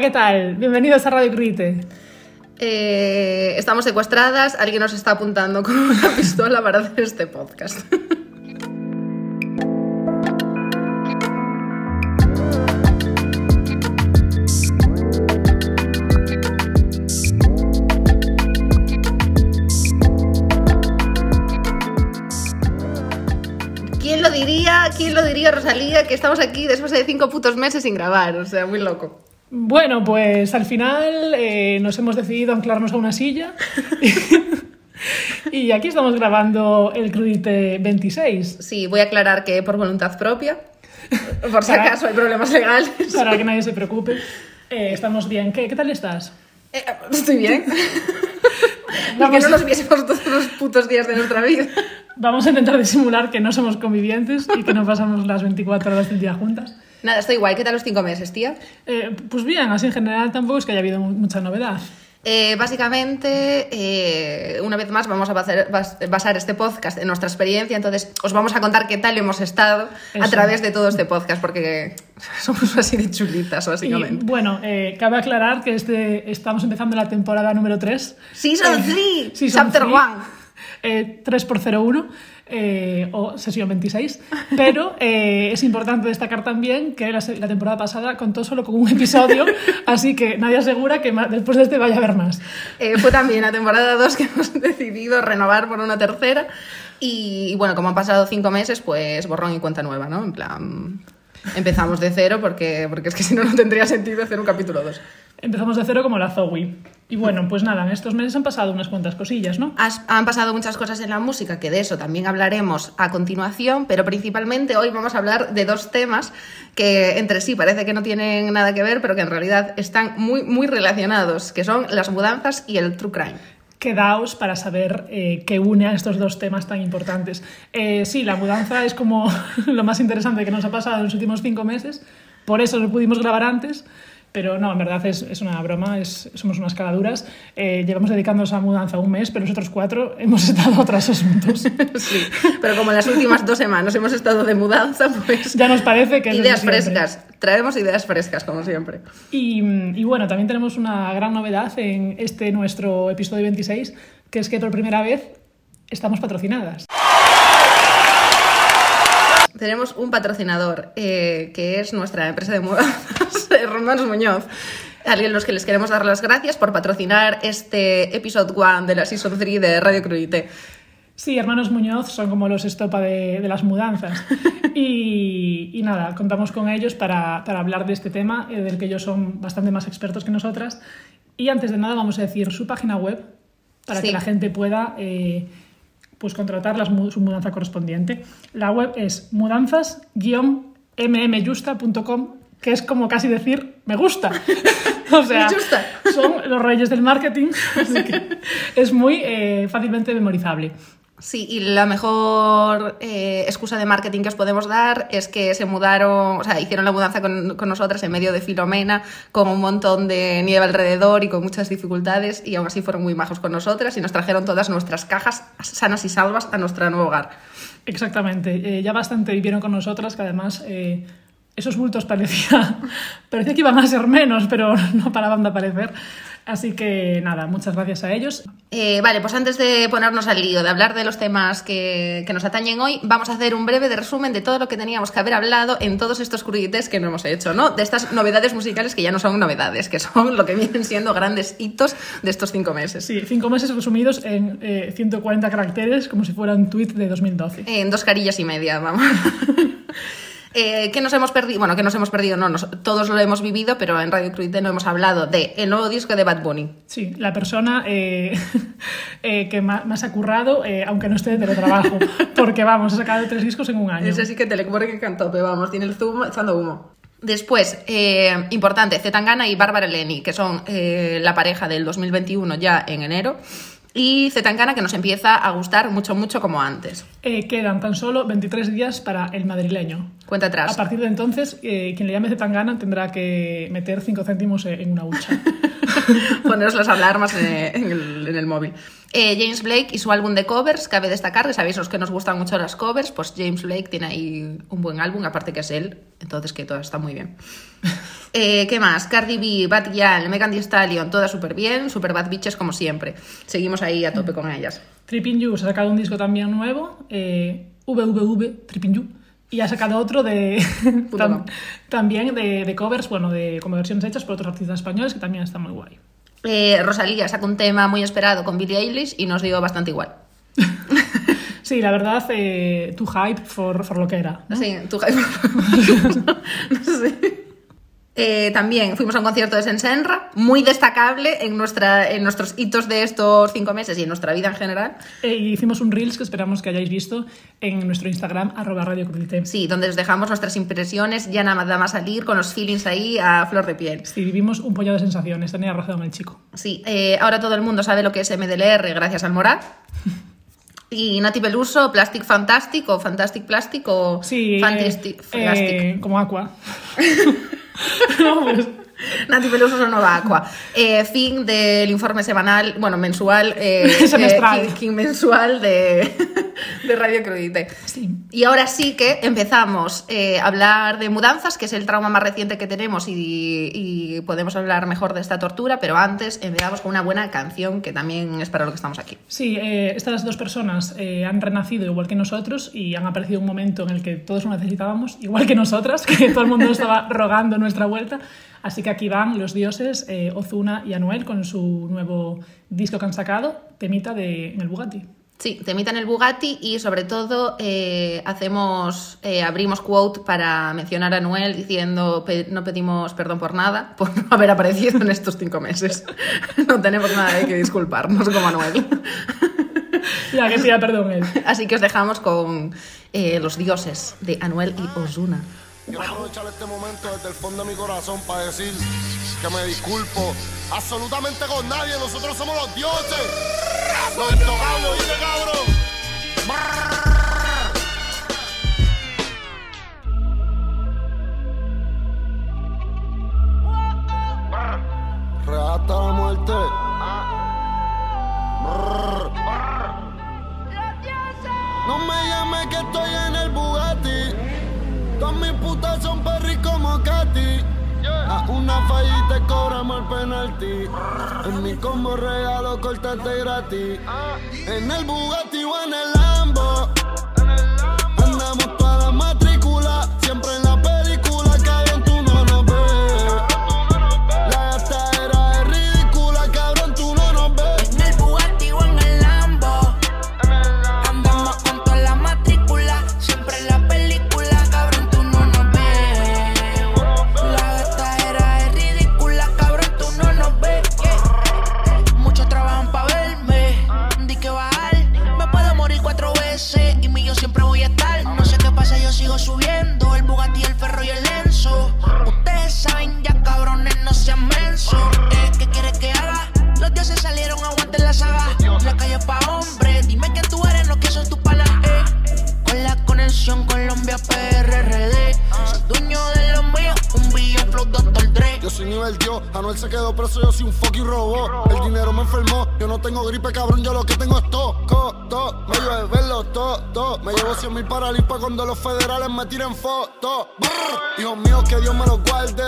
¿qué tal? Bienvenidos a Radio Crudite. Eh, estamos secuestradas, alguien nos está apuntando con una pistola para hacer este podcast. ¿Quién lo diría, Rosalía? Que estamos aquí después de cinco putos meses sin grabar, o sea, muy loco. Bueno, pues al final eh, nos hemos decidido anclarnos a una silla y aquí estamos grabando el Crudite 26. Sí, voy a aclarar que por voluntad propia, por si Para- acaso hay problemas legales. Para que nadie se preocupe. Eh, estamos bien. ¿Qué, qué tal estás? Eh, estoy bien. Y que Vamos- no nos viésemos todos los putos días de nuestra vida. Vamos a intentar disimular que no somos convivientes y que no pasamos las 24 horas del día juntas. Nada, estoy guay. ¿Qué tal los cinco meses, tía? Eh, pues bien, así en general tampoco es que haya habido mu- mucha novedad. Eh, básicamente, eh, una vez más vamos a basar, bas- basar este podcast en nuestra experiencia, entonces os vamos a contar qué tal hemos estado a Eso. través de todo este podcast, porque somos así de chulitas, Y básicamente. bueno, eh, cabe aclarar que este, estamos empezando la temporada número 3. Season 3, Season Chapter three, 1. eh, 3 por 01 eh, o sesión 26. Pero eh, es importante destacar también que la, la temporada pasada contó solo con un episodio, así que nadie asegura que ma- después de este vaya a haber más. Eh, fue también la temporada 2 que hemos decidido renovar por una tercera. Y, y bueno, como han pasado cinco meses, pues borrón y cuenta nueva, ¿no? En plan, empezamos de cero porque, porque es que si no, no tendría sentido hacer un capítulo 2. Empezamos de cero como la Zoe. Y bueno, pues nada, en estos meses han pasado unas cuantas cosillas, ¿no? Has- han pasado muchas cosas en la música, que de eso también hablaremos a continuación, pero principalmente hoy vamos a hablar de dos temas que entre sí parece que no tienen nada que ver, pero que en realidad están muy, muy relacionados, que son las mudanzas y el true crime. Quedaos para saber eh, qué une a estos dos temas tan importantes. Eh, sí, la mudanza es como lo más interesante que nos ha pasado en los últimos cinco meses, por eso lo pudimos grabar antes, pero no, en verdad es, es una broma, es- somos unas caladuras. Eh, llevamos dedicándonos a mudanza un mes, pero nosotros cuatro hemos estado a otros asuntos. Sí, pero como en las últimas dos semanas hemos estado de mudanza, pues ya nos parece que ideas frescas. Traemos ideas frescas, como siempre. Y, y bueno, también tenemos una gran novedad en este nuestro episodio 26, que es que por primera vez estamos patrocinadas. Tenemos un patrocinador eh, que es nuestra empresa de mudanzas, Hermanos Muñoz. A los que les queremos dar las gracias por patrocinar este episodio 1 de la Season 3 de Radio Crudite. Sí, hermanos Muñoz son como los estopa de, de las mudanzas. Y, y nada, contamos con ellos para, para hablar de este tema, eh, del que ellos son bastante más expertos que nosotras. Y antes de nada vamos a decir su página web para Sí. que la gente pueda eh, pues contratar las su mudanza correspondiente. La web es mudanzas-mmjusta.com, que es como casi decir me gusta. o sea, son los reyes del marketing, así que es muy eh, fácilmente memorizable. Sí, y la mejor eh, excusa de marketing que os podemos dar es que se mudaron, o sea, hicieron la mudanza con, con nosotras en medio de Filomena, con un montón de nieve alrededor y con muchas dificultades, y aún así fueron muy majos con nosotras y nos trajeron todas nuestras cajas sanas y salvas a nuestro nuevo hogar. Exactamente, eh, ya bastante vivieron con nosotras, que además eh, esos bultos parecía, parecía que iban a ser menos, pero no paraban de aparecer. Así que nada, muchas gracias a ellos. Eh, vale, pues antes de ponernos al lío, de hablar de los temas que, que nos atañen hoy, vamos a hacer un breve de resumen de todo lo que teníamos que haber hablado en todos estos crudites que no hemos hecho, ¿no? De estas novedades musicales que ya no son novedades, que son lo que vienen siendo grandes hitos de estos cinco meses. Sí, cinco meses resumidos en eh, 140 caracteres, como si fuera un tweet de 2012. En dos carillas y media, vamos. Eh, ¿Qué nos hemos perdido? Bueno, que nos hemos perdido, no, nos- todos lo hemos vivido, pero en Radio Crudite no hemos hablado de el nuevo disco de Bad Bunny. Sí, la persona eh, eh, que más ha currado, eh, aunque no esté de teletrabajo, porque vamos, ha sacado tres discos en un año. Ese sí que te le pone que pero vamos, tiene el zumo echando humo. Después, eh, importante, Zetangana y Bárbara Leni, que son eh, la pareja del 2021 ya en enero. Y Zetangana que nos empieza a gustar mucho, mucho como antes. Eh, quedan tan solo 23 días para el madrileño. Cuenta A atrás. partir de entonces, eh, quien le llame Zetangana tendrá que meter 5 céntimos en una hucha. Poneros las alarmas en en el, en el móvil. Eh, James Blake y su álbum de covers, cabe destacar, que sabéis los que nos gustan mucho las covers, pues James Blake tiene ahí un buen álbum, aparte que es él, entonces que todo está muy bien. Eh, ¿Qué más? Cardi B, Bad Gyal, Megan Thee Stallion, todas súper bien, super bad bitches como siempre. Seguimos ahí a tope con ellas. Tripping You se ha sacado un disco también nuevo, eh, VVV, Tripping You, y ha sacado otro de tam- también de, de covers, bueno, de como versiones hechas por otros artistas españoles que también está muy guay. Eh, Rosalía sacó un tema muy esperado con Billie Eilish y nos dio bastante igual. Sí, la verdad, eh, too hype for, for lo que era. ¿no? Sí, tú, Jaime. no sé. Eh, también fuimos a un concierto de Sensenra, muy destacable en, nuestra, en nuestros hitos de estos cinco meses y en nuestra vida en general. Eh, y hicimos un Reels que esperamos que hayáis visto en nuestro Instagram, arroba Radio Crudité. Sí, donde os dejamos nuestras impresiones, ya nada más salir, con los feelings ahí a flor de piel. Sí, vivimos un pollo de sensaciones, tenía razón el chico. Sí, eh, ahora todo el mundo sabe lo que es MDLR gracias al Morat. Y Nati Peluso, Plastic Fantastic o Fantastic Plastic o Sí, Fantastic eh, como Aqua. and I was Nati Peluso sonó Aqua. Eh, fin del informe semanal, bueno, mensual. eh, Semestral. eh, king, king mensual de, de Radio Crudite. sí. Y ahora sí que empezamos eh, a hablar de mudanzas, que es el trauma más reciente que tenemos y, y podemos hablar mejor de esta tortura, pero antes empezamos con una buena canción que también es para lo que estamos aquí. Sí, eh, estas dos personas eh, han renacido igual que nosotros y han aparecido un momento en el que todos lo necesitábamos, igual que nosotras, que todo el mundo estaba rogando nuestra vuelta. Así que aquí van los dioses eh, Ozuna y Anuel con su nuevo disco que han sacado, temita de en el Bugatti. Sí, te imitan el Bugatti y sobre todo eh, hacemos, eh, abrimos quote para mencionar a Noel diciendo "Pe- no pedimos perdón por nada, por no haber aparecido en estos cinco meses. No tenemos nada de que disculparnos como Anuel. Ya que pida perdón él. Así que os dejamos con eh, los dioses de Anuel y Ozuna. Quiero aprovechar este momento desde el fondo de mi corazón para decir que me disculpo absolutamente con nadie. Nosotros somos los dioses. Los intocables, ¿oíste, cabrón? Hasta la muerte. No me llames que estoy en el Bugatti. Todas mis putas son perri como Katy. A una fallita y cobramos el penalti. En mi combo regalo cortate gratis. En el Bugatti o en el Lambo. Me tiren fotos. Brr. Hijos míos, que Dios me los guarde.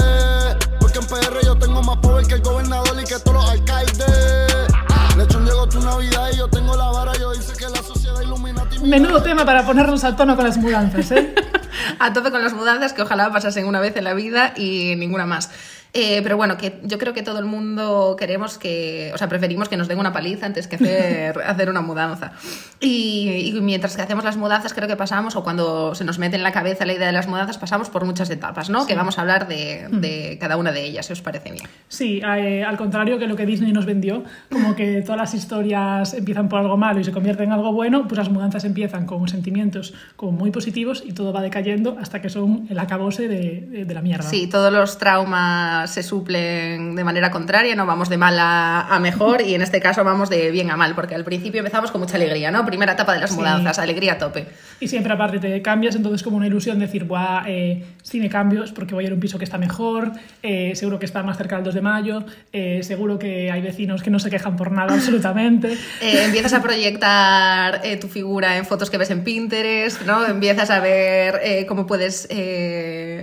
Porque en PR yo tengo más poder que el gobernador y que todos los alcaldes. Lechón llegó tu Navidad y yo tengo la vara, yo dice que la sociedad Illuminati... Menudo tema para ponernos al tono con las mudanzas, ¿eh? A tope con las mudanzas que ojalá pasasen una vez en la vida y ninguna más. Eh, pero bueno, que yo creo que todo el mundo queremos que, o sea, preferimos que nos den una paliza antes que hacer, hacer una mudanza. Y, y mientras que hacemos las mudanzas, creo que pasamos, o cuando se nos mete en la cabeza la idea de las mudanzas, pasamos por muchas etapas, ¿no? Que vamos a hablar de, de cada una de ellas, si os parece bien. Sí, eh, al contrario que lo que Disney nos vendió, como que todas las historias empiezan por algo malo y se convierten en algo bueno, pues las mudanzas empiezan con sentimientos como muy positivos y todo va decayendo hasta que son el acabose de, de- de la mierda. Sí, todos los traumas cosas se suplen de manera contraria, no vamos de mal a, a mejor y en este caso vamos de bien a mal, porque al principio empezamos con mucha alegría, ¿no? Primera etapa de las Sí. mudanzas, alegría a tope. Y siempre aparte te cambias, entonces como una ilusión de decir, Buah, eh, si me cambio es porque voy a ir a un piso que está mejor, eh, seguro que está más cerca del 2 de mayo, eh, seguro que hay vecinos que no se quejan por nada absolutamente. Eh, empiezas a proyectar tu figura en fotos que ves en Pinterest, ¿no? Empiezas a ver cómo puedes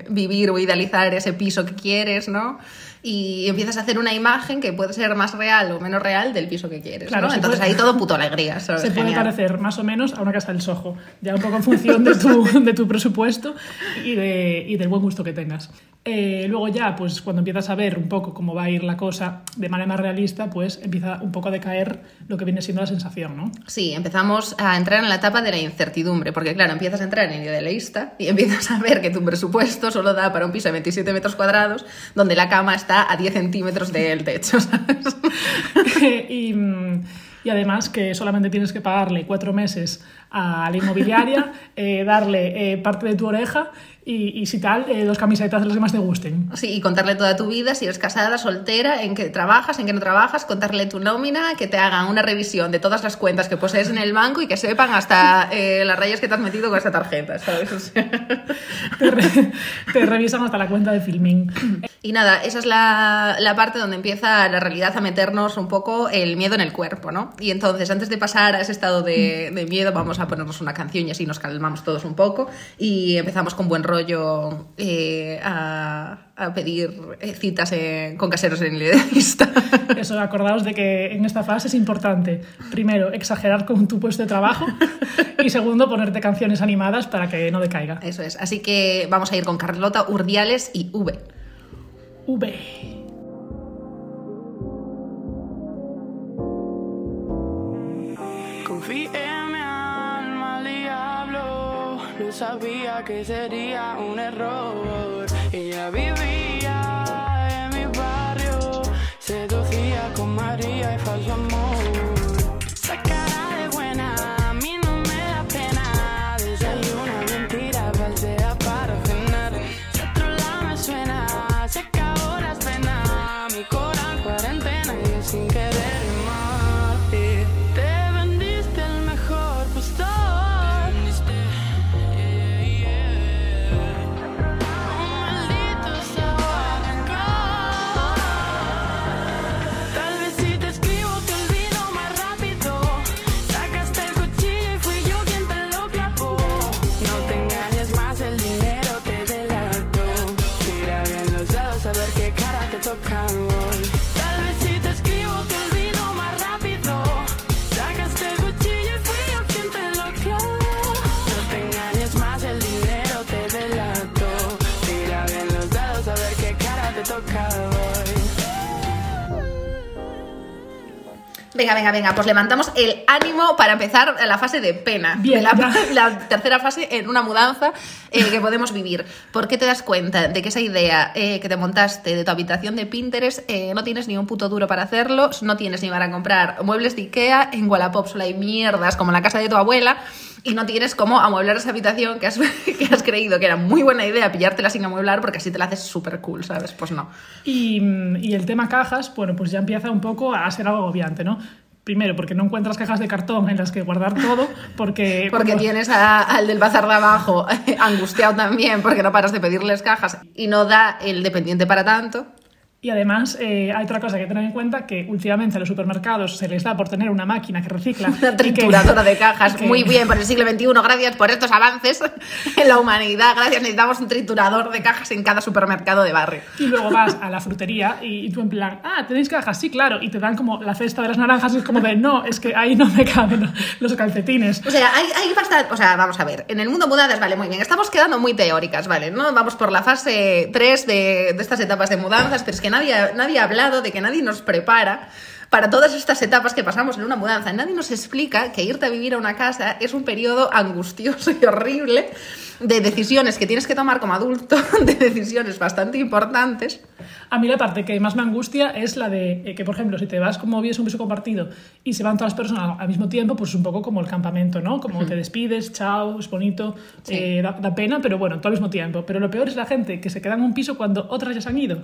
vivir o idealizar ese piso que quieres, ¿no? Y empiezas a hacer una imagen que puede ser más real o menos real del piso que quieres, Claro, ¿no? Entonces puede- ahí todo puto alegría, ¿sabes? Se puede Genial. parecer más o menos a una casa del Soho, ya un poco en función de tu, de tu presupuesto y, de, y del buen gusto que tengas. Eh, luego ya, pues cuando empiezas a ver un poco cómo va a ir la cosa de manera más realista, pues empieza un poco a decaer lo que viene siendo la sensación, ¿no? Sí, empezamos a entrar en la etapa de la incertidumbre, porque claro, empiezas a entrar en idealista y empiezas a ver que tu presupuesto solo da para un piso de 27 metros cuadrados, donde la cama está a 10 centímetros del techo, ¿sabes? y, mm, y además que solamente tienes que pagarle cuatro meses a la inmobiliaria, eh, darle eh, parte de tu oreja y, y si tal, eh, dos camisetas de las que más te gusten. Sí, y contarle toda tu vida, si eres casada, soltera, en qué trabajas, en qué no trabajas, contarle tu nómina, que te hagan una revisión de todas las cuentas que posees en el banco y que sepan hasta eh, las rayas que te has metido con esta tarjeta, ¿sabes? O sea, Te, re- te revisan hasta la cuenta de Filmin. Y nada, esa es la, la parte donde empieza la realidad a meternos un poco el miedo en el cuerpo, ¿no? Y entonces, antes de pasar a ese estado de, de miedo, vamos a ponernos una canción y así nos calmamos todos un poco y empezamos con buen rollo eh, a, a pedir eh, citas en- con caseros en idealista. Eso, acordaos de que en esta fase es importante, primero, exagerar con tu puesto de trabajo y segundo, ponerte canciones animadas para que no decaiga. Eso es. Así que vamos a ir con Carlota Urdiales y V. V. Confié lo sabía que sería un error. Ella Venga, venga, venga, pues levantamos el ánimo para empezar la fase de pena. Bien, la, la tercera fase en una mudanza eh, que podemos vivir. ¿Por qué te das cuenta de que esa idea eh, que te montaste de tu habitación de Pinterest eh, no tienes ni un puto duro para hacerlo? No tienes ni para comprar muebles de Ikea. En Wallapop solo hay mierdas como la casa de tu abuela. Y no tienes cómo amueblar esa habitación que has, creído que era muy buena idea pillártela sin amueblar porque así te la haces súper cool, ¿sabes? Pues no. Y el tema cajas, bueno, pues ya empieza un poco a ser algo agobiante, ¿no? Primero, porque no encuentras cajas de cartón en las que guardar todo, porque... Porque tienes a- al del bazar de abajo angustiado también porque no paras de pedirles cajas y no da el dependiente para tanto. Y además eh, hay otra cosa que tener en cuenta, que últimamente a los supermercados se les da por tener una máquina que recicla. Una y que- trituradora de cajas. que- Muy bien, por el siglo XXI. Gracias por estos avances en la humanidad. Gracias. Necesitamos un triturador de cajas en cada supermercado de barrio. Y luego vas a la frutería y, y tú en plan, ah, ¿tenéis cajas? Sí, claro. Y te dan como la cesta de las naranjas y es como de, no, es que ahí no me caben los calcetines. O sea, hay, hay bastante. O sea, vamos a ver. En el mundo mudanzas, vale, muy bien. Estamos quedando muy teóricas, ¿vale? ¿No? Vamos por la fase 3 de, de estas etapas de mudanzas, pero es que nadie, ha- nadie ha hablado de que nadie nos prepara para todas estas etapas que pasamos en una mudanza. Nadie nos explica que irte a vivir a una casa es un periodo angustioso y horrible de decisiones que tienes que tomar como adulto, de decisiones bastante importantes. A mí la parte que más me angustia es la de eh, que, por ejemplo, si te vas como vives un piso compartido y se van todas las personas al mismo tiempo, pues es un poco como el campamento, ¿no? Como te despides, chao, es bonito, Sí. eh, da, da pena, pero bueno, todo al mismo tiempo. Pero lo peor es la gente que se queda en un piso cuando otras ya se han ido.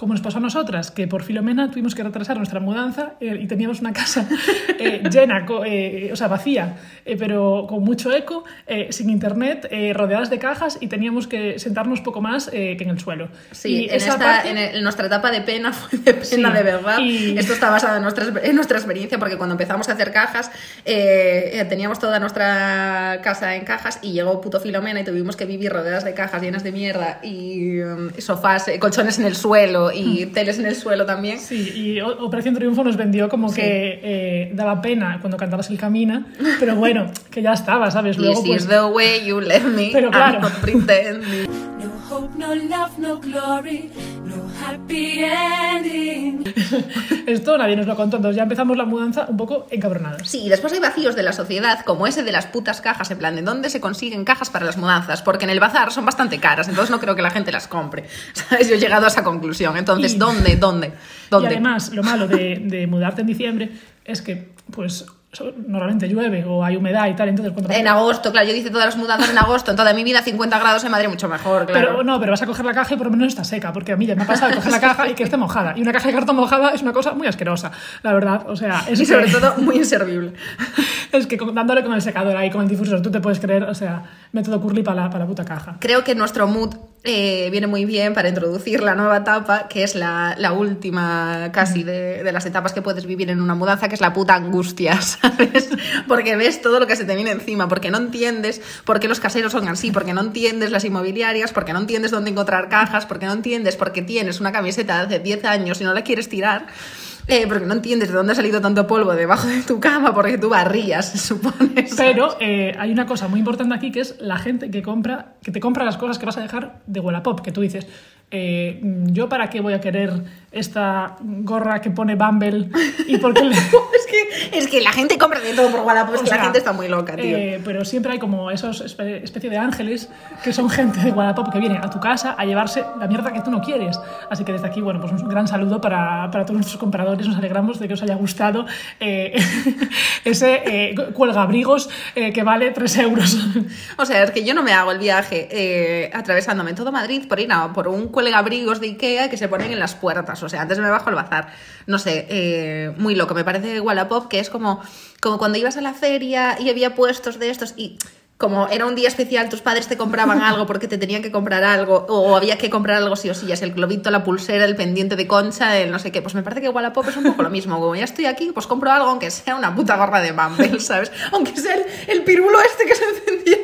Como nos pasó a nosotras, que por Filomena tuvimos que retrasar nuestra mudanza eh, y teníamos una casa eh, llena, co- eh, o sea, vacía, eh, pero con mucho eco, eh, sin internet, eh, rodeadas de cajas y teníamos que sentarnos poco más eh, que en el suelo. Sí, Y en, esa esta, parte- en, el- en nuestra etapa de pena fue de pena Sí, de verdad. y- Esto está basado en nuestra, en nuestra experiencia porque cuando empezamos a hacer cajas teníamos toda nuestra casa en cajas y llegó puto Filomena y tuvimos que vivir rodeadas de cajas llenas de mierda y um, sofás, colchones en el suelo y teles en el suelo también. Sí, y Operación Triunfo nos vendió como Sí. que eh, daba pena cuando cantabas el Camina, pero bueno, que ya estaba, ¿sabes? Luego, This pues, is the way you let me. Pero claro. I'm hope, no love, no glory, no happy ending. esto nadie nos lo contó, entonces ya empezamos la mudanza un poco encabronadas. Sí, y después hay vacíos de la sociedad, como ese de las putas cajas, en plan, ¿de dónde se consiguen cajas para las mudanzas? Porque en el bazar son bastante caras, entonces no creo que la gente las compre. ¿Sabes? Yo he llegado a esa conclusión. Entonces, Y- ¿dónde? ¿Dónde? ¿Dónde? Y además, lo malo de, de mudarte en diciembre es que, pues, normalmente llueve o hay humedad y tal, entonces cuando... En agosto, claro, yo hice todas las mudanzas en agosto, en toda mi vida 50 grados en Madrid, mucho mejor, claro. Pero no, pero vas a coger la caja y por lo menos está seca, porque a mí ya me ha pasado de coger la caja y que esté mojada. Y una caja de cartón mojada es una cosa muy asquerosa, la verdad. O sea, es y que- sobre todo muy inservible. es que dándole con el secador ahí, con el difusor, tú te puedes creer, o sea, método curly para la, para la puta caja. Creo que nuestro mood eh, viene muy bien para introducir la nueva etapa, que es la, la última casi de, de las etapas que puedes vivir en una mudanza, que es la puta angustia, ¿sabes? Porque ves todo lo que se te viene encima, porque no entiendes por qué los caseros son así, porque no entiendes las inmobiliarias, porque no entiendes dónde encontrar cajas, porque no entiendes por qué tienes una camiseta de hace 10 años y no la quieres tirar. Eh, porque no entiendes de dónde ha salido tanto polvo debajo de tu cama, porque tú barrías, se supone. Pero eh, hay una cosa muy importante aquí que es la gente que compra, que te compra las cosas que vas a dejar de Wallapop, que tú dices, eh, yo para qué voy a querer esta gorra que pone Bumble y por qué le- Es que, es que la gente compra de todo por Wallapop, es que la gente está muy loca, tío. eh, pero siempre hay como esos espe- especie de ángeles que son gente de Wallapop que viene a tu casa a llevarse la mierda que tú no quieres. Así que desde aquí, bueno, pues un gran saludo para, para todos nuestros compradores. Nos alegramos de que os haya gustado eh, ese eh, cuelgabrigos eh, que vale 3 euros. O sea, es que yo no me hago el viaje atravesándome todo Madrid por ir a por un cuelgabrigos de Ikea que se ponen en las puertas. O sea, antes me bajo al bazar. No sé, eh, muy loco. Me parece Wallapop que es como, como cuando ibas a la feria y había puestos de estos y como era un día especial, tus padres te compraban algo porque te tenían que comprar algo o había que comprar algo sí o sí, ya sea el globito, la pulsera, el pendiente de concha, el no sé qué. Pues me parece que Wallapop es un poco lo mismo. Como ya estoy aquí, pues compro algo aunque sea una puta gorra de Bumble, ¿sabes? Aunque sea el, el pirulo este que se encendía.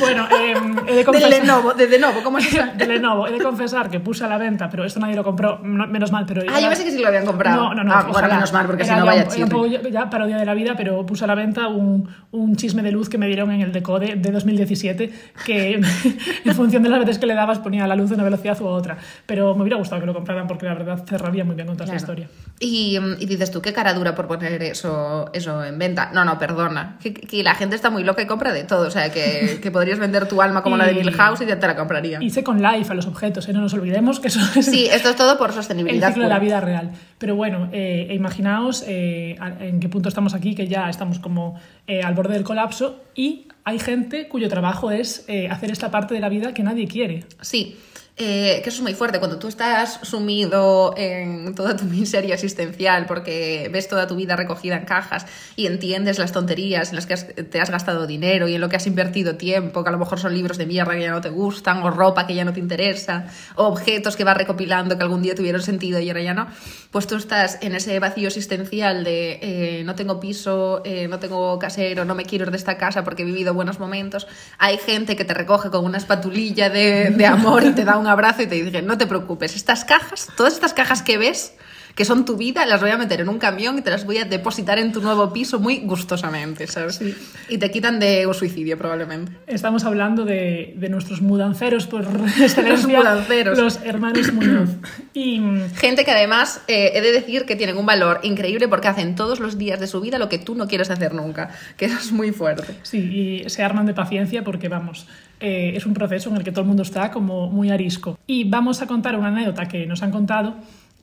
Bueno, eh, he de De confesar... Lenovo, de Lenovo, ¿cómo es eso? de Lenovo. He de confesar que puse a la venta, pero esto nadie lo compró, no- menos mal. Pero Ah, yo pensé que sí lo habían comprado. No, no, no. Ah, bueno, menos mal, porque si no ya vaya chirri. ya, ya parodia de la vida, pero puse a la venta un, un chisme de luz que me dieron en el Decode de 2017, que en función de las veces que le dabas ponía la luz de una velocidad u otra. Pero me hubiera gustado que lo compraran porque la verdad cerraría muy bien con toda esa Claro. historia. Y, mm, y dices tú, qué cara dura por poner eso, eso en venta. No, no, perdona. Que, que la gente está muy loca y compra de todo. O sea, que, que podrías vender tu alma como la de Milhouse y ya te la compraría. Y Second Life a los objetos, ¿eh? no nos olvidemos que eso es Sí, esto es todo por el sostenibilidad. ciclo de la vida real. Pero bueno, eh, e imaginaos eh, en qué punto estamos aquí, que ya estamos como eh, al borde del colapso y hay gente cuyo trabajo es eh, hacer esta parte de la vida que nadie quiere. Sí, eh, que eso es muy fuerte. Cuando tú estás sumido en toda tu miseria existencial porque ves toda tu vida recogida en cajas y entiendes las tonterías en las que te has gastado dinero y en lo que has invertido tiempo, que a lo mejor son libros de mierda que ya no te gustan, o ropa que ya no te interesa, o objetos que vas recopilando que algún día tuvieron sentido y ahora ya no, pues tú estás en ese vacío existencial de eh, no tengo piso, eh, no tengo casero, no me quiero ir de esta casa porque he vivido buenos momentos. Hay gente que te recoge con una espatulilla de, de amor y te da un abrazo y te dice, no te preocupes, estas cajas, todas estas cajas que ves, que son tu vida, las voy a meter en un camión y te las voy a depositar en tu nuevo piso muy gustosamente, ¿sabes? Y te quitan de un suicidio probablemente. Estamos hablando de, de nuestros mudanceros por excelencia, mudanceros. los hermanos Muñoz. Y Gente que además eh, he de decir que tienen un valor increíble porque hacen todos los días de su vida lo que tú no quieres hacer nunca, que eso es muy fuerte. Sí, y se arman de paciencia porque, vamos, eh, es un proceso en el que todo el mundo está como muy arisco. Y vamos a contar una anécdota que nos han contado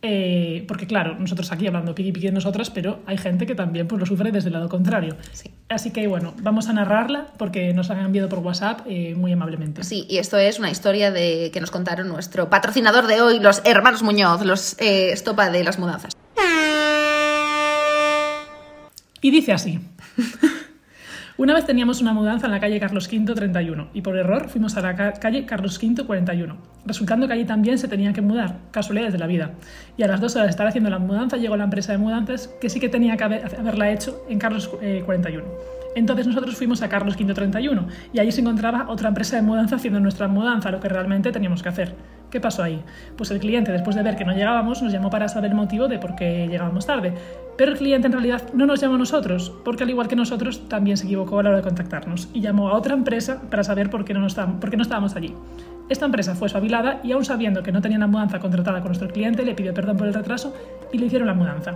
Eh, porque claro, nosotros aquí hablando piqui piqui de nosotras, pero hay gente que también pues, lo sufre desde el lado contrario. Sí. Así que bueno, vamos a narrarla porque nos han enviado por WhatsApp eh, muy amablemente. Sí, y esto es una historia de que nos contaron nuestro patrocinador de hoy, los hermanos Muñoz, los eh, estopa de las mudanzas. Y dice así. Una vez teníamos una mudanza en la calle Carlos V 31 y por error fuimos a la ca- calle Carlos V 41, resultando que allí también se tenían que mudar, casualidades de la vida. Y a las dos horas de estar haciendo la mudanza llegó la empresa de mudanzas que sí que tenía que haber- haberla hecho en Carlos eh, 41. Entonces nosotros fuimos a Carlos V 31 y allí se encontraba otra empresa de mudanza haciendo nuestra mudanza, lo que realmente teníamos que hacer. ¿Qué pasó ahí? Pues el cliente, después de ver que no llegábamos, nos llamó para saber el motivo de por qué llegábamos tarde. Pero el cliente en realidad no nos llamó a nosotros, porque al igual que nosotros también se equivocó a la hora de contactarnos y llamó a otra empresa para saber por qué no, estábamos, allí. Esta empresa fue espabilada y aún sabiendo que no tenía la mudanza contratada con nuestro cliente, le pidió perdón por el retraso y le hicieron la mudanza.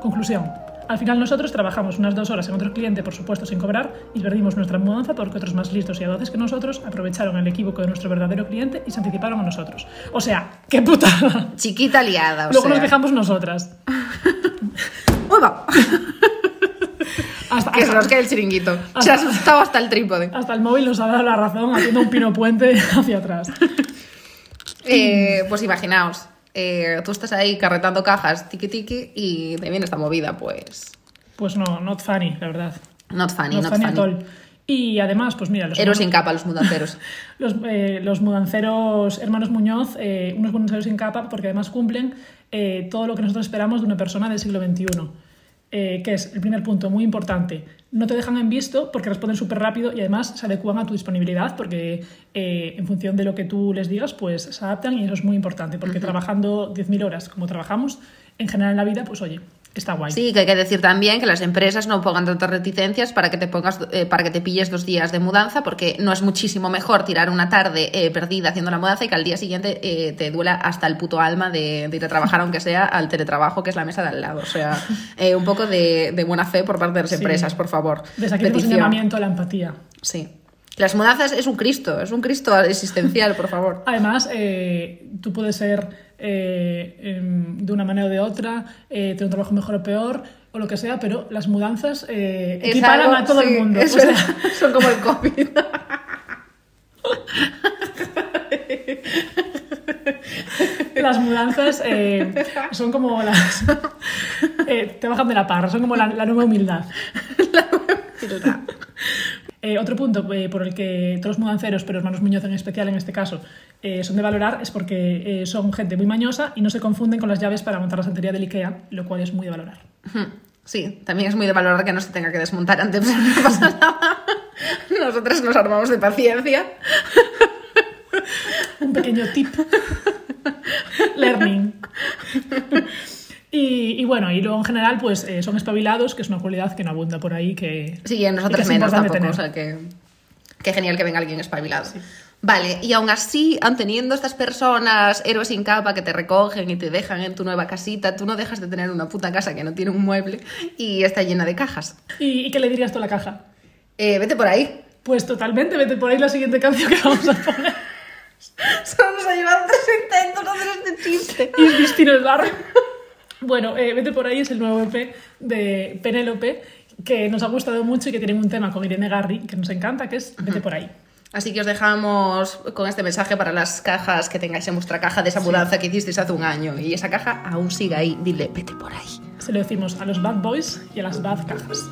Conclusión. Al final nosotros trabajamos unas dos horas en otro cliente, por supuesto sin cobrar, y perdimos nuestra mudanza porque otros más listos y audaces que nosotros aprovecharon el equívoco de nuestro verdadero cliente y se anticiparon a nosotros. O sea, ¡qué putada! Chiquita liada, o Luego sea. nos dejamos nosotras. Uy, va. Hasta, que se hasta- nos quede el chiringuito. Se ha asustado hasta el trípode. hasta el móvil nos ha dado la razón haciendo un pino puente hacia atrás. Eh, pues imaginaos, eh, tú estás ahí carretando cajas, tiki tiki, y te viene esta movida, pues. Pues no, not funny, la verdad. Not funny, Not not, funny funny. at all. Y además, pues mira, los Héroes sin capa, los mudanceros. Los, eh, los mudanceros hermanos Muñoz, eh, unos mudanceros sin capa, porque además cumplen eh, todo lo que nosotros esperamos de una persona del siglo XXI. Eh, que es el primer punto, muy importante. No te dejan en visto porque responden súper rápido y además se adecúan a tu disponibilidad porque eh, en función de lo que tú les digas, pues se adaptan y eso es muy importante porque trabajando 10.000 horas como trabajamos, en general en la vida, pues oye, está guay. Sí, que hay que decir también que las empresas no pongan tantas reticencias para que te pongas, eh, para que te pilles dos días de mudanza, porque no es muchísimo mejor tirar una tarde eh, perdida haciendo la mudanza y que al día siguiente eh, te duela hasta el puto alma de, de ir a trabajar, aunque sea al teletrabajo, que es la mesa de al lado. O sea, un poco de, de buena fe por parte de las Sí. empresas, por favor. Desde aquí un llamamiento a la empatía. Sí. Las mudanzas es un Cristo, es un Cristo existencial, por favor. Además, tú puedes ser eh, em, de una manera o de otra, eh, tener un trabajo mejor o peor, o lo que sea, pero las mudanzas eh, equiparan algo- a todo sí, el mundo. es O sea, son como el COVID. las mudanzas eh, son como las... te bajan de la parra, son como la, la nueva humildad. Eh, otro punto eh, por el que todos los mudanceros, pero hermanos Muñoz en especial en este caso, eh, son de valorar es porque son gente muy mañosa y no se confunden con las llaves para montar la santería del IKEA, lo cual es muy de valorar. Sí, también es muy de valorar que no se tenga que desmontar antes, pero no pasa nada. Nosotras nos armamos de paciencia. Un pequeño tip. Learning. Y, y bueno, y luego en general, pues eh, son espabilados, que es una cualidad que no abunda por ahí, que. Sí, y en que es menos tampoco, o sea que... Qué genial que venga alguien espabilado. Vale, y aún así, aun teniendo estas personas, héroes sin capa, que te recogen y te dejan en tu nueva casita, tú no dejas de tener una puta casa que no tiene un mueble y está llena de cajas. ¿Y, y qué le dirías tú a la caja? Eh, vete por ahí. Pues totalmente, vete por ahí la siguiente canción que vamos a poner. Solo nos ha llevado tres intentos hacer este chiste. Y es barrio. Bueno, eh, Vete por ahí es el nuevo EP de Penélope, que nos ha gustado mucho y que tiene un tema con Irene Garri, que nos encanta, que es Vete por ahí. Así que os dejamos con este mensaje para las cajas que tengáis en vuestra caja de esa mudanza que hicisteis hace un año. Y esa caja aún sigue ahí. Dile, vete por ahí. Se lo decimos a los bad boys y a las bad cajas.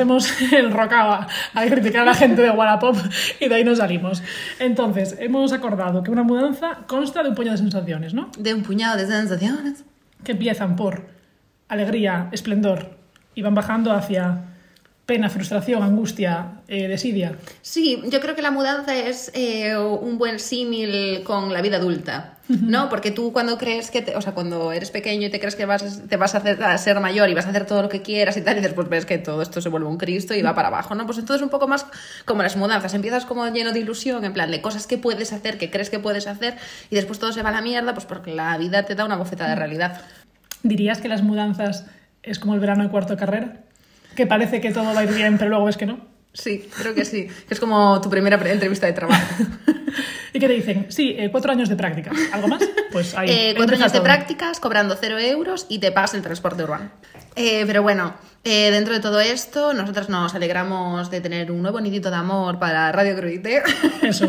Hemos enrocado a, a criticar a la gente de Wallapop y de ahí nos salimos. Entonces, hemos acordado que una mudanza consta de un puñado de sensaciones, ¿no? De un puñado de sensaciones. Que empiezan por alegría, esplendor y van bajando hacia pena, frustración, angustia, eh, desidia. Sí, yo creo que la mudanza es eh, un buen símil con la vida adulta, ¿no? Porque tú cuando crees que, te- o sea, cuando eres pequeño y te crees que vas, te vas a, hacer, a ser mayor y vas a hacer todo lo que quieras y tal, y después ves que todo esto se vuelve un Cristo y va para abajo, ¿no? Pues entonces un poco más como las mudanzas, empiezas como lleno de ilusión, en plan de cosas que puedes hacer, que crees que puedes hacer, y después todo se va a la mierda, pues porque la vida te da una bofetada de realidad. ¿Dirías que las mudanzas es como el verano de cuarto de carrera? Que parece que todo va a ir bien, pero luego es que no. Sí, creo que sí. Que es como tu primera entrevista de trabajo. ¿Y qué te dicen? Sí, eh, cuatro años de práctica. ¿Algo más? Pues ahí. Eh, cuatro años de todo. prácticas, cobrando cero euros y te pagas el transporte urbano. Eh, pero bueno, eh, dentro de todo esto, nosotros nos alegramos de tener un nuevo nidito de amor para Radio Cruite, Eso.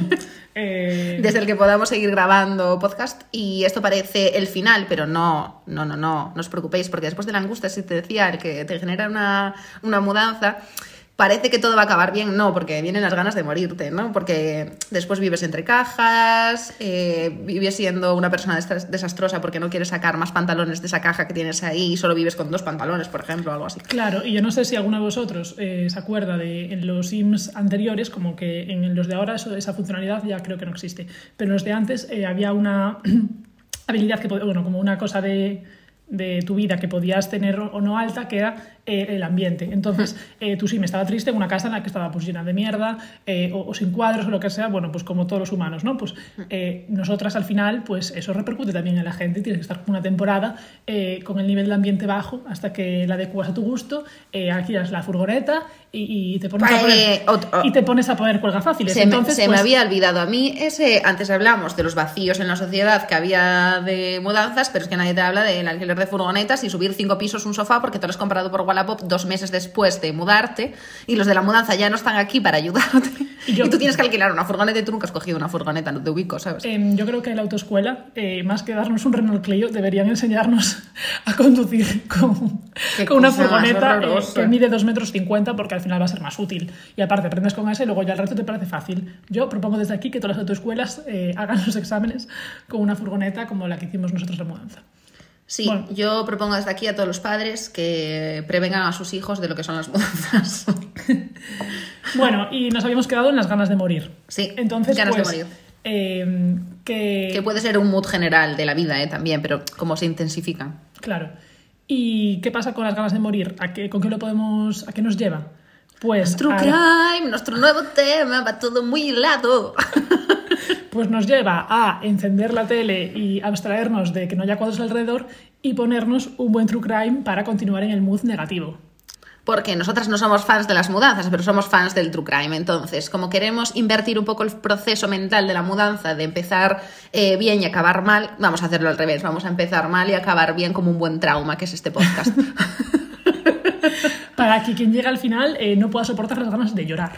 Eh, desde el que podamos seguir grabando podcast. Y esto parece el final, pero no, no, no, no, no os preocupéis, porque después de la angustia existencial que te genera una, una mudanza, parece que todo va a acabar bien, no, porque vienen las ganas de morirte, ¿no? Porque después vives entre cajas, eh, vives siendo una persona desastrosa porque no quieres sacar más pantalones de esa caja que tienes ahí y solo vives con dos pantalones, por ejemplo, algo así. Claro, y yo no sé si alguno de vosotros eh, se acuerda de en los Sims anteriores, como que en los de ahora eso, esa funcionalidad ya creo que no existe, pero en los de antes eh, había una habilidad que, bueno, como una cosa de, de tu vida que podías tener o no alta, que era eh, el ambiente. Entonces, eh, tu Sim estaba triste en una casa en la que estaba pues llena de mierda eh, o, o sin cuadros o lo que sea, bueno, pues como todos los humanos, ¿no? Pues eh, nosotras al final, pues eso repercute también en la gente y tienes que estar una temporada eh, con el nivel de ambiente bajo hasta que la adecuas a tu gusto, eh, alquilas la furgoneta y, y te pones a poner, Eh, ot- o- y te pones a poner cuelga fáciles. Se, Entonces, me, se me pues, había olvidado a mí ese, antes hablamos de los vacíos en la sociedad que había de mudanzas, pero es que nadie te habla del alquiler de furgonetas y subir cinco pisos un sofá porque te lo has comprado por Wallapop dos meses después de mudarte y los de la mudanza ya no están aquí para ayudarte Y y, yo- tú tienes que alquilar una furgoneta y tú nunca has cogido una furgoneta, no te ubico, ¿sabes? Em, yo creo que en la autoescuela, eh, más que darnos un Renault Clio, deberían enseñarnos a conducir con, con una furgoneta eh, que mide 2 metros 50 porque al final va a ser más útil. Y aparte, aprendes con esa y luego ya el resto te parece fácil. Yo propongo desde aquí que todas las autoescuelas eh, hagan los exámenes con una furgoneta como la que hicimos nosotros la mudanza. Sí, bueno. yo propongo desde aquí a todos los padres que prevengan a sus hijos de lo que son las mudanzas. Bueno, y nos habíamos quedado en las ganas de morir. Sí, Entonces, ganas de pues, morir. eh, que, que puede ser un mood general de la vida ¿eh? también, pero como se intensifican. Claro. ¿Y qué pasa con las ganas de morir? ¿A qué, ¿Con qué lo podemos, a qué nos lleva? Pues, True a- Crime, nuestro nuevo tema, va todo muy helado. pues nos lleva a encender la tele y abstraernos de que no haya cuadros alrededor y ponernos un buen true crime para continuar en el mood negativo. Porque nosotras no somos fans de las mudanzas, pero somos fans del true crime. Entonces, como queremos invertir un poco el proceso mental de la mudanza, de empezar eh, bien y acabar mal, vamos a hacerlo al revés. Vamos a empezar mal y acabar bien como un buen trauma, que es este podcast. Para que quien llegue al final eh, no pueda soportar las ganas de llorar.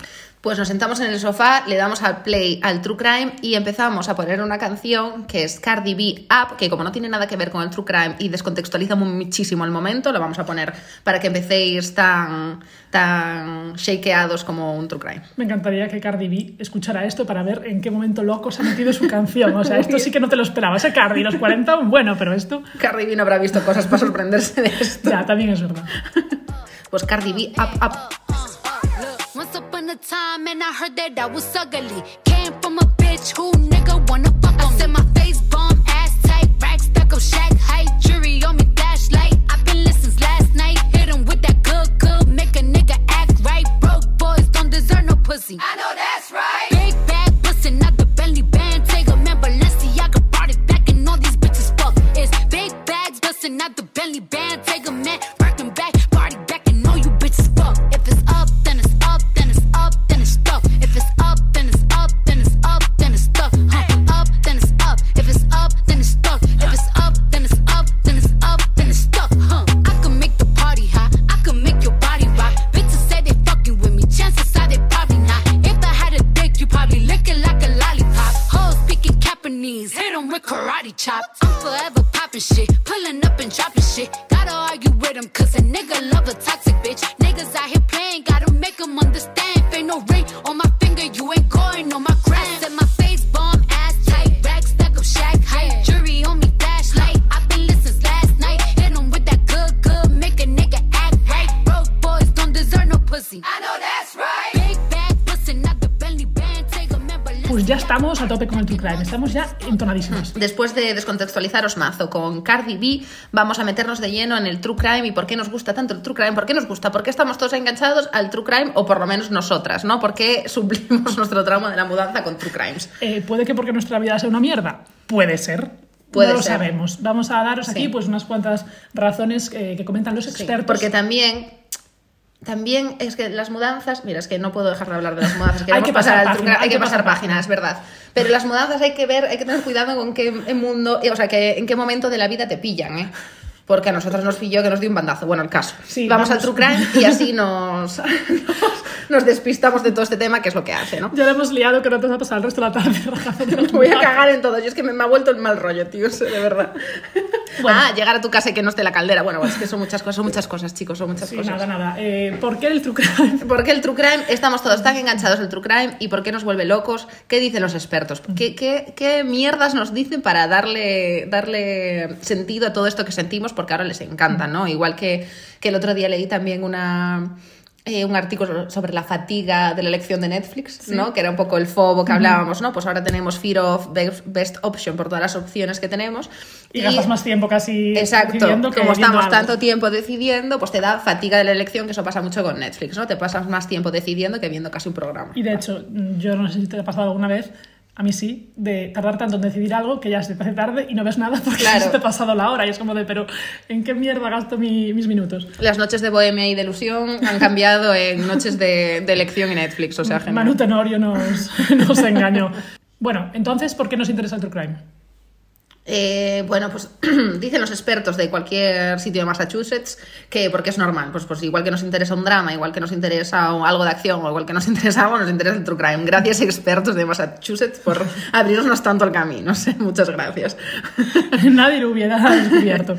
Pues nos sentamos en el sofá, le damos al play al True Crime y empezamos a poner una canción que es Cardi B Up, que como no tiene nada que ver con el True Crime y descontextualiza muchísimo el momento, lo vamos a poner para que empecéis tan, tan shakeados como un True Crime. Me encantaría que Cardi B escuchara esto para ver en qué momento loco se ha metido su canción. O sea, esto sí que no te lo esperabas. ¿eh, Cardi? Los 40, bueno, pero esto Cardi B no habrá visto cosas para sorprenderse de esto. ya también es verdad. Pues Cardi B Up Up. Once upon a time, and I heard that I was ugly. Came from a bitch who nigga wanna fuck on I said my face bomb, ass tight, rack stack up, shack height, jury on me, flashlight. I've been listening since last night. Hit 'em with that good, good, make a nigga act right. Broke boys don't deserve no pussy. I know that's right. Popping shit, a tope con el True Crime, estamos ya entonadísimos. Después de descontextualizaros mazo con Cardi B, vamos a meternos de lleno en el True Crime y por qué nos gusta tanto el True Crime, por qué nos gusta, por qué estamos todos enganchados al True Crime, o por lo menos nosotras, ¿no? ¿Por qué suplimos nuestro trauma de la mudanza con True Crimes? Eh, ¿Puede que porque nuestra vida sea una mierda? Puede ser. Puede no lo ser. sabemos. Vamos a daros aquí pues unas cuantas razones eh, que comentan los Sí, expertos. porque también... También es que las mudanzas, mira, es que no puedo dejar de hablar de las mudanzas. Queremos que pasar al página, True Crime, hay hay que pasar pasar página, es verdad. Pero las mudanzas hay que ver, hay que tener cuidado con qué mundo, o sea, que, en qué momento de la vida te pillan, ¿eh? Porque a nosotros nos pilló que nos dio un bandazo. Bueno, el caso. Sí, vamos, vamos. al True Crime y así nos, nos, nos despistamos de todo este tema, que es lo que hace, ¿no? Ya lo hemos liado que no te va a pasar el resto de la tarde. Voy a cagar en todo. Yo es que me, me ha vuelto el mal rollo, tío, de verdad. Bueno. Ah, llegar a tu casa y que no esté la caldera. Bueno, es que son muchas cosas, son muchas cosas, chicos, son muchas Sí, cosas. nada, nada. Eh, ¿Por qué el True Crime? ¿Por qué el true crime? Estamos todos tan enganchados al true crime y por qué nos vuelve locos. ¿Qué dicen los expertos? ¿Qué, qué, qué mierdas nos dicen para darle, darle sentido a todo esto que sentimos? Porque ahora les encanta, ¿no? Igual que, que el otro día leí también una, eh, un artículo sobre la fatiga de la elección de Netflix, ¿no? Que era un poco el fobo que hablábamos, ¿no? Pues ahora tenemos fear of best, option por todas las opciones que tenemos. Y gastas más tiempo casi Exacto, decidiendo que como estamos algo. tanto tiempo decidiendo, pues te da fatiga de la elección, que eso pasa mucho con Netflix, ¿no? Te pasas más tiempo decidiendo que viendo casi un programa. Y de hecho, yo no sé si te ha pasado alguna vez, a mí sí, de tardar tanto en decidir algo que ya se te hace tarde y no ves nada porque Claro. se te ha pasado la hora. Y es como de, pero ¿en qué mierda gasto mi- mis minutos? Las noches de bohemia y de ilusión han cambiado en noches de, de elección en Netflix, o sea, genial. Manu Tenorio nos, nos engañó. Bueno, entonces, ¿por qué nos interesa el True Crime? Eh, bueno, pues dicen los expertos de cualquier sitio de Massachusetts que porque es normal, pues, pues igual que nos interesa un drama, igual que nos interesa algo de acción o igual que nos interesa algo, nos interesa el true crime. Gracias expertos de Massachusetts por abrirnos tanto el camino, sí, muchas gracias. Nadie lo hubiera descubierto.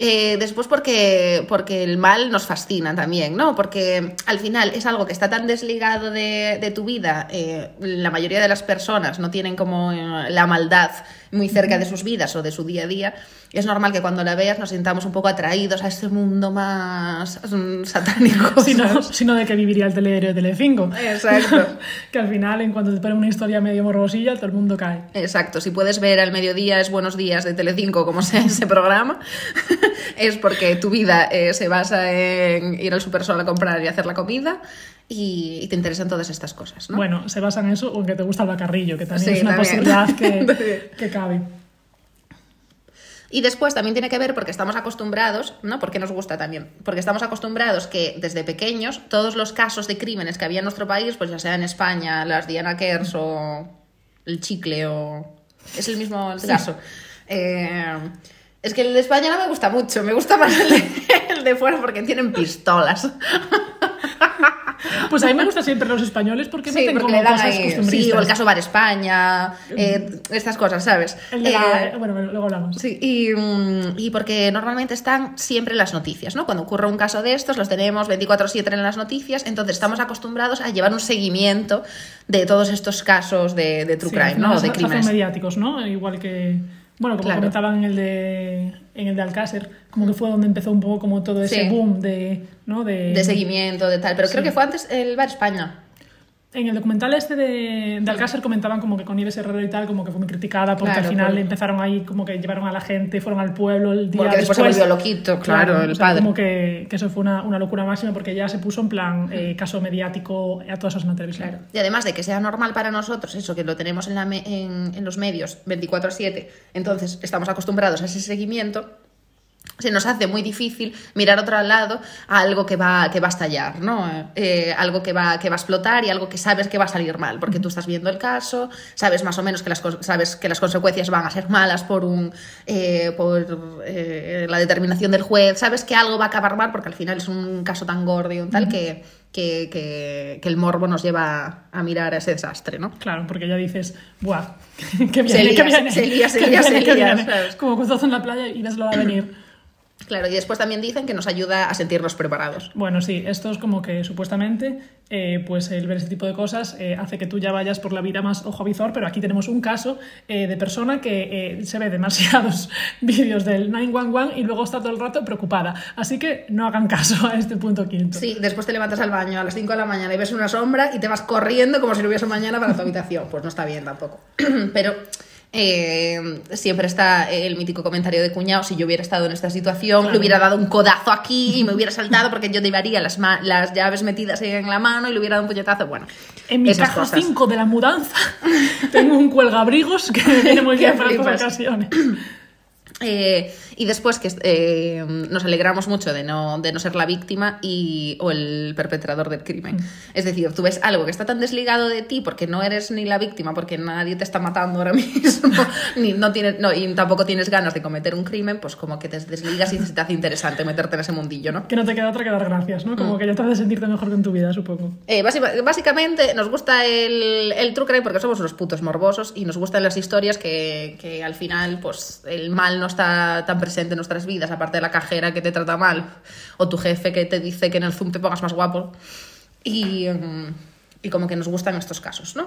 Eh, después porque, porque el mal nos fascina también, ¿no? Porque al final es algo que está tan desligado de, de tu vida. eh, la mayoría de las personas no tienen como la maldad muy cerca de sus vidas o de su día a día. Es normal que cuando la veas nos sintamos un poco atraídos a este mundo más mm, satánico. Sino, sino de que viviría el telediario de Telecinco. Exacto. que al final, en cuanto te ponen una historia medio morbosilla, todo el mundo cae. Exacto, si puedes ver al mediodía es Buenos Días de Telecinco, como sea ese programa, es porque tu vida eh, se basa en ir al supersol a comprar y hacer la comida y, y te interesan todas estas cosas, ¿no? Bueno, se basa en eso o en que te gusta el bacarrillo, que también Sí, es una también. posibilidad que, que cabe. Y después también tiene que ver porque estamos acostumbrados, ¿no? Porque nos gusta también. Porque estamos acostumbrados que desde pequeños todos los casos de crímenes que había en nuestro país, pues ya sea en España, las Diana Kers o el chicle o... Es el mismo el caso. Eh, es que el de España no me gusta mucho, me gusta más el de, el de fuera porque tienen pistolas. Pues a mí me gustan siempre los españoles porque Sí, meten porque como le dan cosas ahí. costumbristas. Sí, o el caso Bar España, eh, estas cosas, ¿sabes? El de la- Eh, Bueno, luego hablamos. Sí, y, mm, y porque normalmente están siempre en las noticias, ¿no? Cuando ocurre un caso de estos, los tenemos 24-7 en las noticias, entonces estamos acostumbrados a llevar un seguimiento de todos estos casos de, de true Sí, crime, ¿no? De crímenes. mediáticos, ¿no? Igual que, bueno, como Claro. comentaban en el de en el de Alcácer, como que fue donde empezó un poco como todo ese Sí. boom de, ¿no? De, De seguimiento, de tal. Pero creo que fue antes el Bar España. En el documental este de, de Alcácer comentaban como que con Nieves Herrero y tal, como que fue muy criticada porque Claro, al final por- empezaron ahí como que llevaron a la gente, fueron al pueblo el día Porque después se volvió loquito, claro, el o sea, padre. Como que, que eso fue una, una locura máxima porque ya se puso en plan eh, caso mediático a todas esas en la televisión. Y además de que sea normal para nosotros, eso, que lo tenemos en, la me- en, en los medios 24-7, entonces estamos acostumbrados a ese seguimiento, se nos hace muy difícil mirar otro lado a algo que va, que va a estallar, ¿no? Eh, algo que va, que va a explotar y algo que sabes que va a salir mal, porque tú estás viendo el caso, sabes más o menos que las, sabes que las consecuencias van a ser malas por, un, eh, por eh, la determinación del juez, sabes que algo va a acabar mal porque al final es un caso tan gordo y un tal que, que, que- que el morbo nos lleva a mirar ese desastre, ¿no? Claro, porque ya dices, ¡buah! ¡Qué viene, Se lía, qué viene! se lía, se qué lía, viene, se qué lía, viene". ¿sabes? Como cuando en la playa y ves lo va a venir. Claro, y después también dicen que nos ayuda a sentirnos preparados. Bueno, sí, esto es como que supuestamente, eh, pues el ver ese tipo de cosas eh, hace que tú ya vayas por la vida más ojo a visor, pero aquí tenemos un caso eh, de persona que se ve demasiados vídeos del 911 y luego está todo el rato preocupada. Así que no hagan caso a este punto quinto. Sí, después te levantas al baño a las 5 de la mañana y ves una sombra y te vas corriendo como si no hubiese mañana para tu habitación. Pues no está bien tampoco. Pero eh, siempre está el mítico comentario de cuñado, si yo hubiera estado en esta situación, le hubiera dado un codazo aquí y me hubiera saltado porque yo llevaría las, las llaves metidas en la mano y le hubiera dado un puñetazo. Bueno, En mi caja cosas. 5 de la mudanza tengo un cuelgabrigos que me viene muy bien para estas ocasiones. Eh, y después que eh, nos alegramos mucho de no, de no ser la víctima y, o el perpetrador del crimen. Es decir, tú ves algo que está tan desligado de ti porque no eres ni la víctima, porque nadie te está matando ahora mismo, ni no tienes, no, y tampoco tienes ganas de cometer un crimen, pues como que te desligas y se te hace interesante meterte en ese mundillo, ¿no? Que no te queda otra que dar gracias, ¿no? Mm. Como que ya te hace sentirte mejor con tu vida, supongo. Eh, básica- básicamente nos gusta el, el true crime porque somos unos putos morbosos y nos gustan las historias que, que al final pues el mal no está tan presente en nuestras vidas, aparte de la cajera que te trata mal o tu jefe que te dice que en el Zoom te pongas más guapo. Y, mm, y como que nos gustan estos casos, ¿no?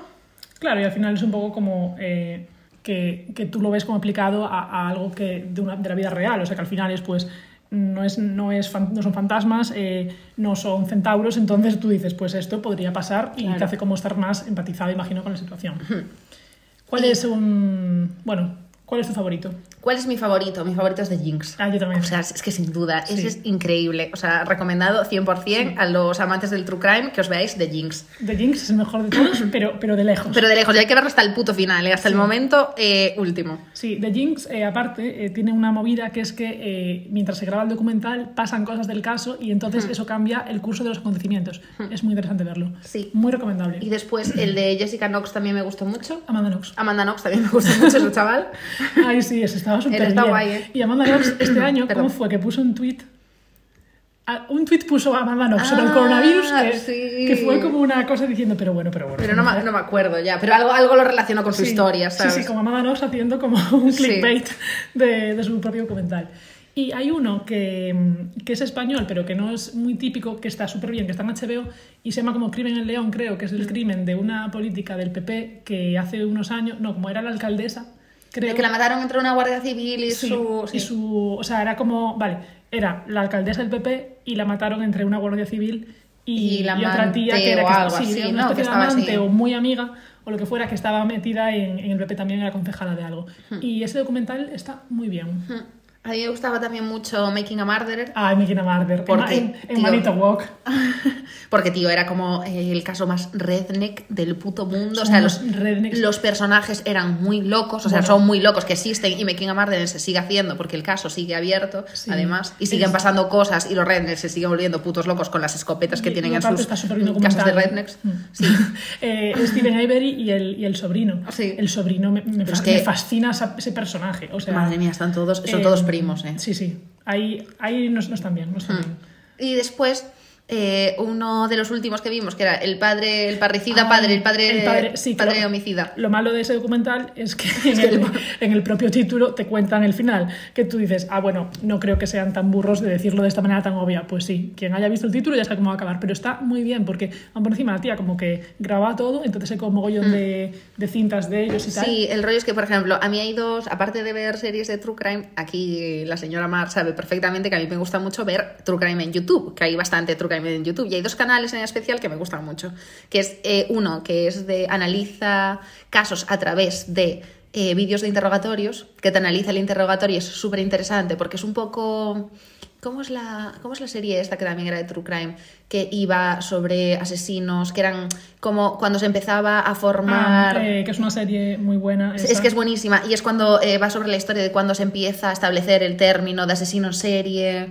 Claro, y al final es un poco como eh, que, que tú lo ves como aplicado a, a algo que de, una, de la vida real. O sea, que al final es pues no, es, no, es fan- no son fantasmas, eh, no son centauros, entonces tú dices, pues esto podría pasar y Claro. te hace como estar más empatizado, imagino, con la situación. ¿Cuál es un... Bueno, ¿cuál es tu favorito? ¿Cuál es mi favorito? Mi favorito es de Jinx. Ah, yo también. O sea, es que sin duda, Sí. ese es increíble. O sea, recomendado 100% a los amantes del true crime que os veáis de Jinx. The Jinx es el mejor de todos, pero, pero de lejos. Pero de lejos, ya hay que verlo hasta el puto final, ¿eh? hasta el momento eh, último. Sí, The Jinx, eh, aparte, tiene una movida que es que mientras se graba el documental pasan cosas del caso y entonces eso cambia el curso de los acontecimientos. Es muy interesante verlo. Sí. Muy recomendable. Y después el de Jessica Knox también me gustó mucho. Amanda Knox. Amanda Knox también me gustó mucho ese chaval. Ay, sí, ese estaba súper Está bien. guay, ¿eh? Y Amanda Knox este año. ¿cómo fue? Que puso un tweet Ah, un tweet puso Amanda Knox sobre el Ah, coronavirus que, sí. que fue como una cosa diciendo, pero bueno, pero bueno. Pero no, me- no me acuerdo ya. Pero algo, algo lo relaciono con su Sí, historia, ¿sabes? Sí, sí, como Amanda Knox haciendo como un Sí. clickbait de, de su propio documental. Y hay uno que, mm, que es español, pero que no es muy típico, que está súper bien, que está en HBO y se llama como Crimen en León, creo, que es Mm. el crimen de una política del PP que hace unos años, no, como era la alcaldesa, creo. De que la mataron entre una guardia civil y Sí, su... y su- o sea, era como, vale, era la alcaldesa del PP y la mataron entre una guardia civil y, Y la y otra tía que era o que, algo sí, así, ¿no? una especie Que estaba amante así. o muy amiga o lo que fuera que estaba metida en, en el PP también era concejala de algo. Hmm. Y ese documental está muy bien. A mí me gustaba también mucho Making a Murderer. Ay, Mikina Marder, Porque, en, en tío, Manito Walk. Porque, tío, era como eh, el caso más redneck del puto mundo. Son o sea, los, los personajes eran muy locos, o sea, Bueno. son muy locos que existen y Making a Murderer se sigue haciendo porque el caso sigue abierto, Sí. además, y siguen pasando cosas y los rednecks se siguen volviendo putos locos con las escopetas que Y- tienen en sus casas de rednecks. Mm. Sí. Eh, Steven Avery y el, y el sobrino. Sí. El sobrino me, me que- fascina ese personaje. O sea, Madre mía, están todos, son eh, todos primos, ¿eh? Sí, sí. Ahí, ahí no, no están bien, no están bien. Y después, eh, uno de los últimos que vimos, que era el padre, el parricida Ah, padre, el padre, el padre, sí, padre claro. homicida. Lo malo de ese documental es que en el, en el propio título te cuentan el final, que tú dices, ah, bueno, no creo que sean tan burros de decirlo de esta manera tan obvia. Pues sí, quien haya visto el título ya sabe cómo va a acabar, pero está muy bien porque van por encima la tía como que graba todo, entonces hay como mogollón de, de cintas de ellos y tal. Mm. Sí, el rollo es que, por ejemplo, a mí hay dos, aparte de ver series de True Crime, aquí la señora Mar sabe perfectamente que a mí me gusta mucho ver True Crime en YouTube, que hay bastante True Crime en YouTube, y hay dos canales en especial que me gustan mucho, que es eh, uno que es de analiza casos a través de eh, vídeos de interrogatorios, que te analiza el interrogatorio y es súper interesante porque es un poco... ¿Cómo es, la, ¿Cómo es la serie esta que también era de True Crime? Que iba sobre asesinos, que eran como cuando se empezaba a Ah, formar... eh, que es una serie muy buena. Es- esa. Es que es buenísima y es cuando eh, va sobre la historia de cuando se empieza a establecer el término de asesino en serie.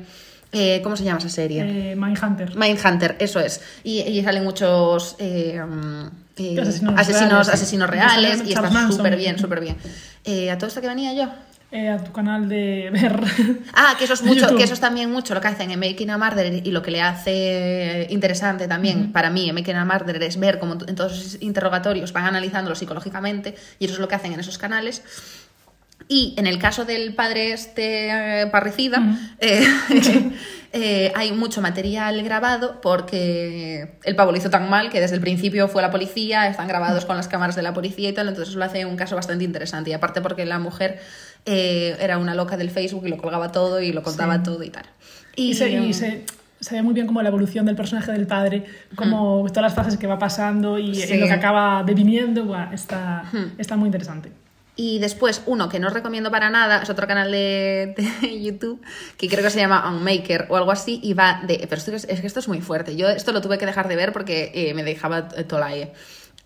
Eh, ¿Cómo se llama esa serie? Eh, Mindhunter. Mindhunter, eso es. Y, y salen muchos eh, eh, Asesinos asesinos, reales, sí. asesinos reales y está súper bien, súper bien. A todo esto que venía yo. Eh, a tu canal de ver. Ah, que eso es mucho, YouTube. que eso es también mucho lo que hacen en Making a Murderer y lo que le hace interesante también para mí en Making a Murderer es ver cómo en todos esos interrogatorios van analizándolo psicológicamente y eso es lo que hacen en esos canales. Y en el caso del padre este eh, parricida, eh, eh, hay mucho material grabado porque el pavo lo hizo tan mal que desde el principio fue la policía, están grabados con las cámaras de la policía y tal, entonces lo hace un caso bastante interesante. Y aparte porque la mujer eh, era una loca del Facebook y lo colgaba todo y lo contaba Sí. todo y tal. Y, se, em, y se, se ve muy bien como la evolución del personaje del padre, como todas las fases que va pasando y Sí. lo que acaba deviniendo, está, está muy interesante. Y después, uno que no os recomiendo para nada, es otro canal de, YouTube que creo que se llama Unmaker o algo así, y va de. Pero esto es, que esto es muy fuerte. Yo esto lo tuve que dejar de ver porque eh, me dejaba eh, tolae.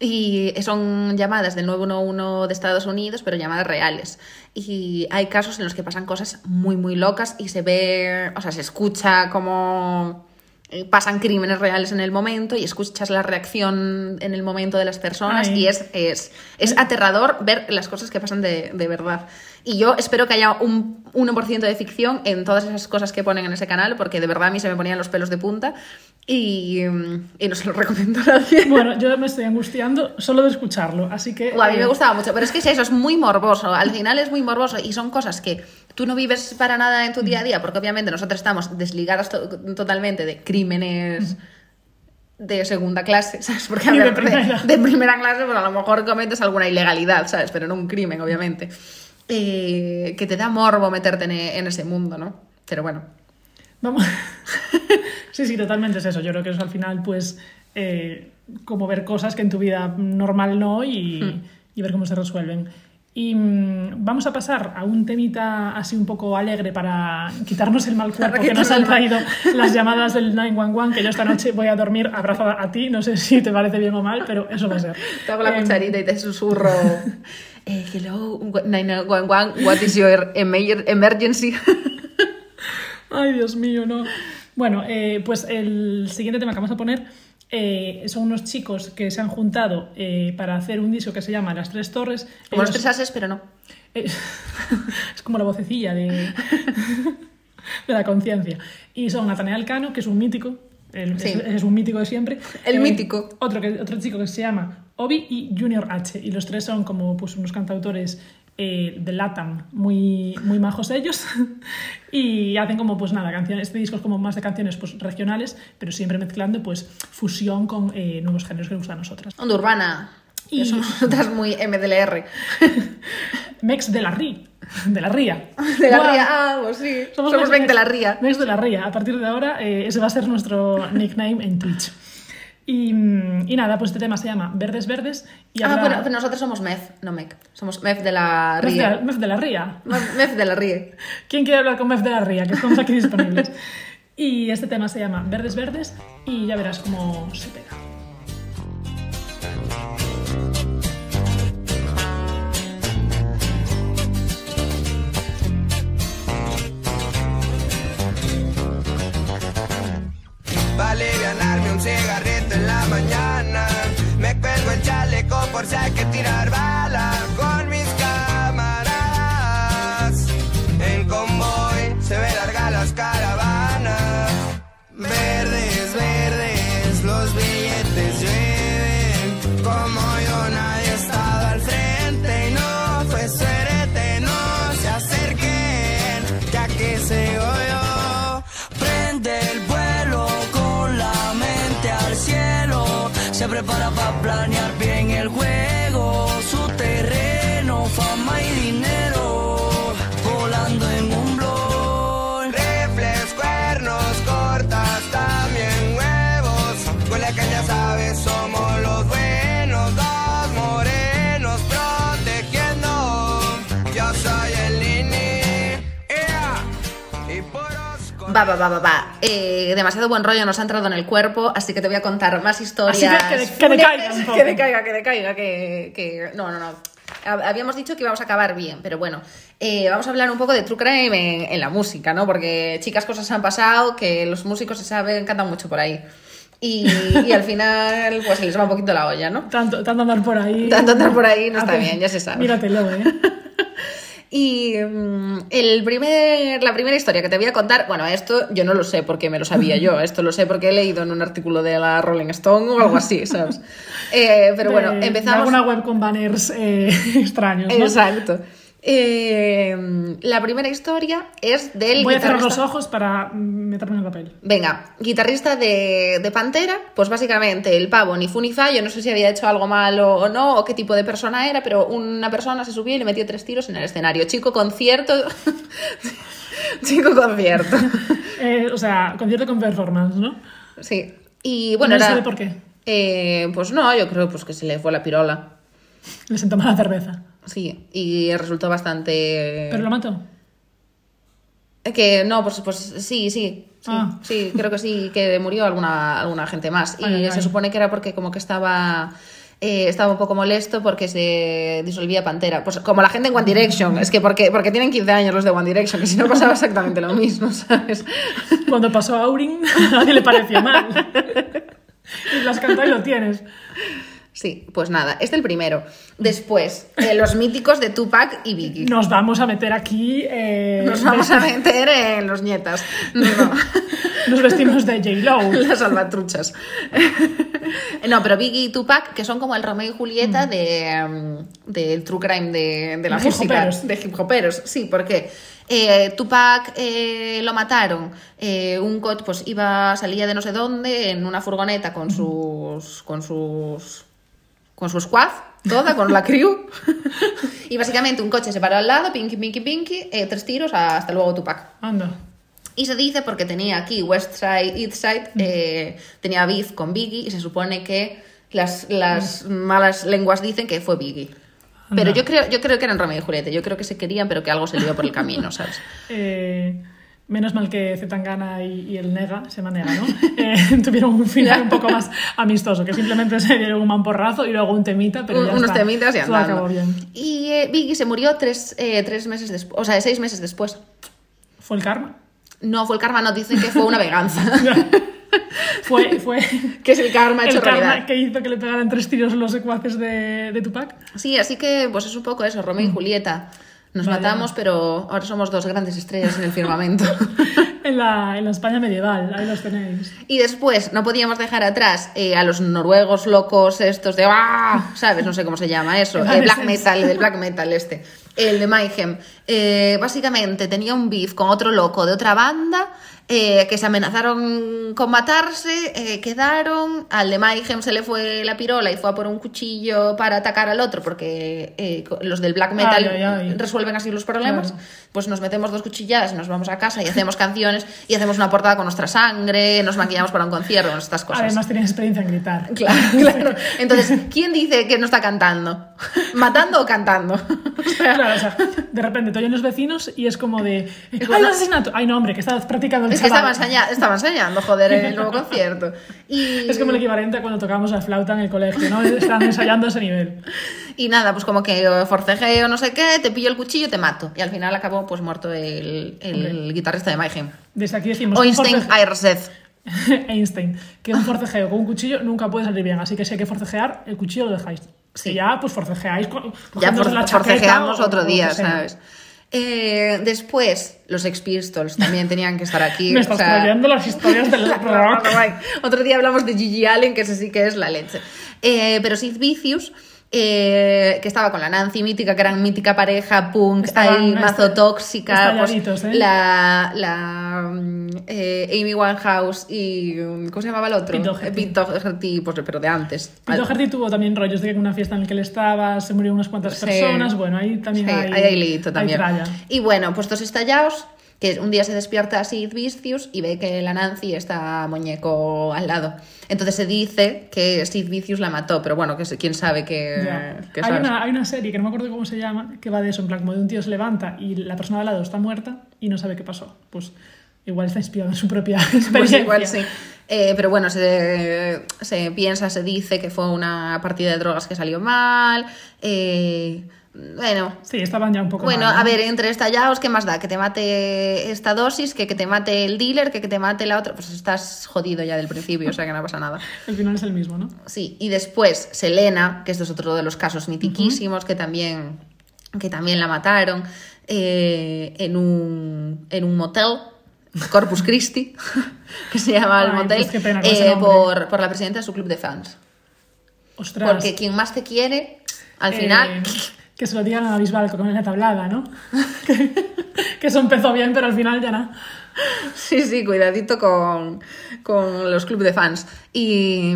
Y son llamadas del 911 de Estados Unidos, pero llamadas reales. Y hay casos en los que pasan cosas muy, muy locas y se ve, o sea, se escucha como pasan crímenes reales en el momento y escuchas la reacción en el momento de las personas Ay. y es, es, es aterrador ver las cosas que pasan de, de verdad. Y yo espero que haya un 1% de ficción en todas esas cosas que ponen en ese canal, porque de verdad a mí se me ponían los pelos de punta y, mm, y no se lo recomiendo a nadie. Bueno, yo me estoy angustiando solo de escucharlo, así que... O a mí me eh, gustaba mucho, pero es que es eso, es muy morboso. Al final es muy morboso y son cosas que tú no vives para nada en tu día a día, porque obviamente nosotros estamos desligados to- totalmente de crímenes de segunda clase, ¿sabes? Porque a de ver, de, primera. de primera clase, pues a lo mejor cometes alguna ilegalidad, ¿sabes? Pero no un crimen, obviamente. Eh, que te da morbo meterte en, en ese mundo, ¿no? Pero bueno. Vamos. sí, sí, totalmente es eso. Yo creo que eso al final, pues, eh, como ver cosas que en tu vida normal no y, Hmm. y ver cómo se resuelven. Y mm, vamos a pasar a un temita así un poco alegre para quitarnos el mal cuerpo que nos han traído las llamadas del 911, que yo esta noche voy a dormir abrazada a ti. No sé si te parece bien o mal, pero eso va a ser. Te hago la Em, cucharita y te susurro. eh, hello, 911, what is your emer- emergency? Ay, Dios mío, no. Bueno, eh, pues el siguiente tema que vamos a poner eh, son unos chicos que se han juntado eh, para hacer un disco que se llama Las Tres Torres. Como los tres ases, pero no. es como la vocecilla de, de la conciencia. Y son Nathaniel Cano, que es un mítico. el- Sí. es, es un mítico de siempre. El mítico. Otro, que, otro chico que se llama Obi y Junior H. Y los tres son como pues, unos cantautores eh, de Latam, muy, muy majos ellos. y hacen como, pues nada, canciones. Este disco es como más de canciones pues, regionales, pero siempre mezclando pues fusión con eh, nuevos géneros que nos gustan a nosotras. Onda urbana. Y- somos nosotras muy MDLR. Mex de la RI. De la RIA. De la ría. Ah, pues sí. Somos, Mex 20 de la ría. Mex de la Ría. A partir de ahora, eh, ese va a ser nuestro nickname en Twitch. Y, y nada, pues este tema se llama Verdes Verdes. Y Ah, bueno, pero nosotros somos MEF, no MEC. Somos MEF de la ría. Mef de la Ría. MEF de la ría. ¿Quién quiere hablar con Mef de la Ría? Que estamos aquí disponibles. Y este tema se llama Verdes Verdes y ya verás cómo se pega. Vale ganarme un la mañana. Me cuelgo el chaleco por si hay que tirar bala Va, va, va, va, va. Eh, demasiado buen rollo nos ha entrado en el cuerpo, así que te voy a contar más historias. Así que que de- que decaiga un poco. Que decaiga, que decaiga, que, que- No, no, no. Hab- Habíamos dicho que íbamos a acabar bien, pero bueno, eh, vamos a hablar un poco de True Crime en, en la música, ¿no? Porque chicas cosas han pasado que los músicos se saben, cantan mucho por ahí. Y, y al final, pues se les va un poquito la olla, ¿no? Tanto, tanto andar por ahí. Tanto andar por ahí no está bien, ya se sabe. Míratelo, ¿eh? Y mm, el primer, la primera historia que te voy a contar, bueno, esto yo no lo sé porque me lo sabía yo, esto lo sé porque he leído en un artículo de la Rolling Stone o algo así, ¿sabes? Eh, pero bueno, De- de empezamos... alguna web con banners eh, extraños, ¿no? Exacto. Eh, la primera historia es del Voy a cerrar los ojos para meterme en el papel. Venga, guitarrista de, de Pantera, pues básicamente el pavo ni fu ni fa, yo no sé si había hecho algo malo o no, o qué tipo de persona era, pero una persona se subió y le metió tres tiros en el escenario. Chico concierto. Chico concierto. Eh, o sea, concierto con performance, ¿no? Sí. Y bueno, ¿No era- sabe por qué? Eh, pues no, yo creo pues que se le fue la pirola. Le sentó mala cerveza. Sí, y resultó bastante. ¿Pero lo mató? Que no, pues, pues sí, sí. Sí, Ah. sí, creo que sí, que murió alguna, alguna gente más. Y se supone que era porque como que estaba... eh, estaba un poco molesto porque se disolvía Pantera. Pues como la gente en One Direction. Es que porque, porque tienen 15 años los de One Direction, que si no pasaba exactamente lo mismo, ¿sabes? Cuando pasó a Aurin, a nadie le pareció mal. Y las cantado y lo tienes. Sí, pues nada, este es el primero. Después, eh, los míticos de Tupac y Biggie. Nos vamos a meter aquí. eh, Nos vamos a meter en los nietas. No. Nos vestimos de J-Lo. Las salvatruchas. No, pero Biggie y Tupac, que son como el Romeo y Julieta de, mm, del true crime de, de la De música. hip-hoperos. De hip hoperos, sí, porque eh, Tupac eh, lo mataron. eh, un coche, pues iba, salía de no sé dónde en una furgoneta con sus. con sus. Con su squad, toda, con la crew. y básicamente un coche se paró al lado, pinky, pinky, pinky, eh, tres tiros, hasta luego Tupac. Anda. Y se dice porque tenía aquí West Side, East Side, eh, tenía beef con Biggie y se supone que las, las malas lenguas dicen que fue Biggie. Pero yo creo, yo creo que eran Romeo y Julieta, yo creo que se querían, pero que algo se lió por el camino, ¿sabes? Eh, menos mal que Zetangana y, y el Nega, se llama Nega, ¿no? Eh, tuvieron un final un poco más amistoso, que simplemente se dieron un mamporrazo y luego un temita, pero Un- ya unos está. temitas y Todo acabó bien. Y eh, Biggie se murió tres, eh, tres meses después, o sea, seis meses después. ¿Fue el karma? No fue el karma, no, dicen que fue una venganza. Fue, fue que es el karma hecho el karma realidad. que hizo que le pegaran tres tiros los secuaces de, de Tupac. Sí, así que pues es un poco eso, Romeo y Julieta. Nos Vaya. matamos, pero ahora somos dos grandes estrellas en el firmamento. En la, en la España medieval, ahí los tenéis. Y después no podíamos dejar atrás eh, a los noruegos locos estos de ¡ah! ¿Sabes? No sé cómo se llama eso. El black metal, el black metal este. El de Mayhem. Eh, básicamente tenía un beef con otro loco de otra banda eh, que se amenazaron con matarse, eh, quedaron, al de Mayhem se le fue la pirola y fue a por un cuchillo para atacar al otro porque eh, los del black metal Ay, ay, ay. resuelven así los problemas, pues nos metemos dos cuchilladas y nos vamos a casa y hacemos canciones y hacemos una portada con nuestra sangre, nos maquillamos para un concierto, con estas cosas. Además tenías experiencia en gritar. Claro, claro. Entonces, ¿quién dice que no está cantando? ¿Matando o cantando? Claro, o sea, de repente te oyen los vecinos y es como de. ¡Ay, un asesinato! ¡Ay, no, hombre, que estabas practicando el Es que estaba, chaval! enseña- estaba enseñando, joder, el nuevo concierto. Y, Es como el equivalente a cuando tocábamos la flauta en el colegio, ¿no? Están ensayando a ese nivel. y nada, pues como que forcejeo, no sé qué, te pillo el cuchillo, te mato. Y al final acabó pues muerto el, el guitarrista de Mayhem. Desde aquí decimos. un Einstein. Einstein, que un forcejeo con un cuchillo nunca puede salir bien. Así que si hay que forcejear, el cuchillo lo dejáis. Sí. Ya, pues forcejeáis. Ya for- la forcejeamos o- o otro día. ¿sabes? Eh, después, los Sex Pistols también tenían que estar aquí. Me o estás sea- trayendo las historias del rock. Otro día hablamos de Gigi Allen, que ese sí que es la leche. Eh, pero Sid Vicious, eh, que estaba con la Nancy mítica, que eran mítica pareja punk, ahí mazo est- tóxica. pues, ¿eh? La, la eh, Amy Winehouse y. mm, ¿Cómo se llamaba el otro? Pete Doherty. Eh, Pete Doherty, pues, pero de antes. Pete Doherty tuvo también rollos de que en una fiesta en la que él estaba se murieron unas cuantas Sí. personas. Bueno, ahí también Sí, hay. ahí hay liito hay también. Y bueno, pues estos estallados, que un día se despierta Sid Vicious y ve que la Nancy está muñeco al lado. Entonces se dice que Sid Vicious la mató, pero bueno, que quién sabe que, que hay, una, hay una serie que no me acuerdo cómo se llama, que va de eso, en plan, como de un tío se levanta y la persona de al lado está muerta y no sabe qué pasó. Pues igual está inspirado en su propia Pues experiencia. igual sí. Eh, pero bueno, se, se piensa, se dice que fue una partida de drogas que salió mal. eh, bueno, Sí, estaban ya un poco Bueno, mal, ¿no? a ver, entre estallados, ¿qué más da? Que te mate esta dosis, que, que te mate el dealer, que, que te mate la otra. Pues estás jodido ya del principio, o sea que no pasa nada. El final es el mismo, ¿no? Sí, y después Selena, que esto es otro de los casos mitiquísimos, que, también, que también la mataron eh, en, un, en un motel. Corpus Christi, que se llama el motel, pues pena eh, por, por la presidenta de su club de fans. Ostras. Porque quien más te quiere, al Eh, final, que se lo digan a Bisbal con la tablada, ¿no? que, que eso empezó bien, pero al final ya no. Sí, sí, cuidadito con, con los clubes de fans. Y,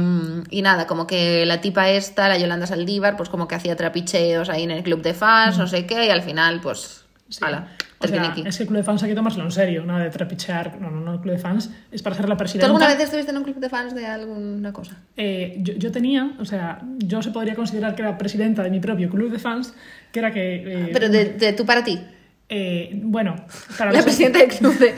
y nada, como que la tipa esta, la Yolanda Saldívar, pues como que hacía trapicheos ahí en el club de fans, no sé qué, y al final, pues, ala, O sea, es que el club de fans hay que tomárselo en serio, nada de trapichear. No, no, no, el club de fans es para ser la ¿Tú presidenta. alguna vez estuviste en un club de fans de alguna cosa? Eh, yo, yo tenía, o sea, yo se podría considerar que era presidenta de mi propio club de fans, que era que... eh, Pero de, de tú para ti. eh, bueno, para La presidenta del club de...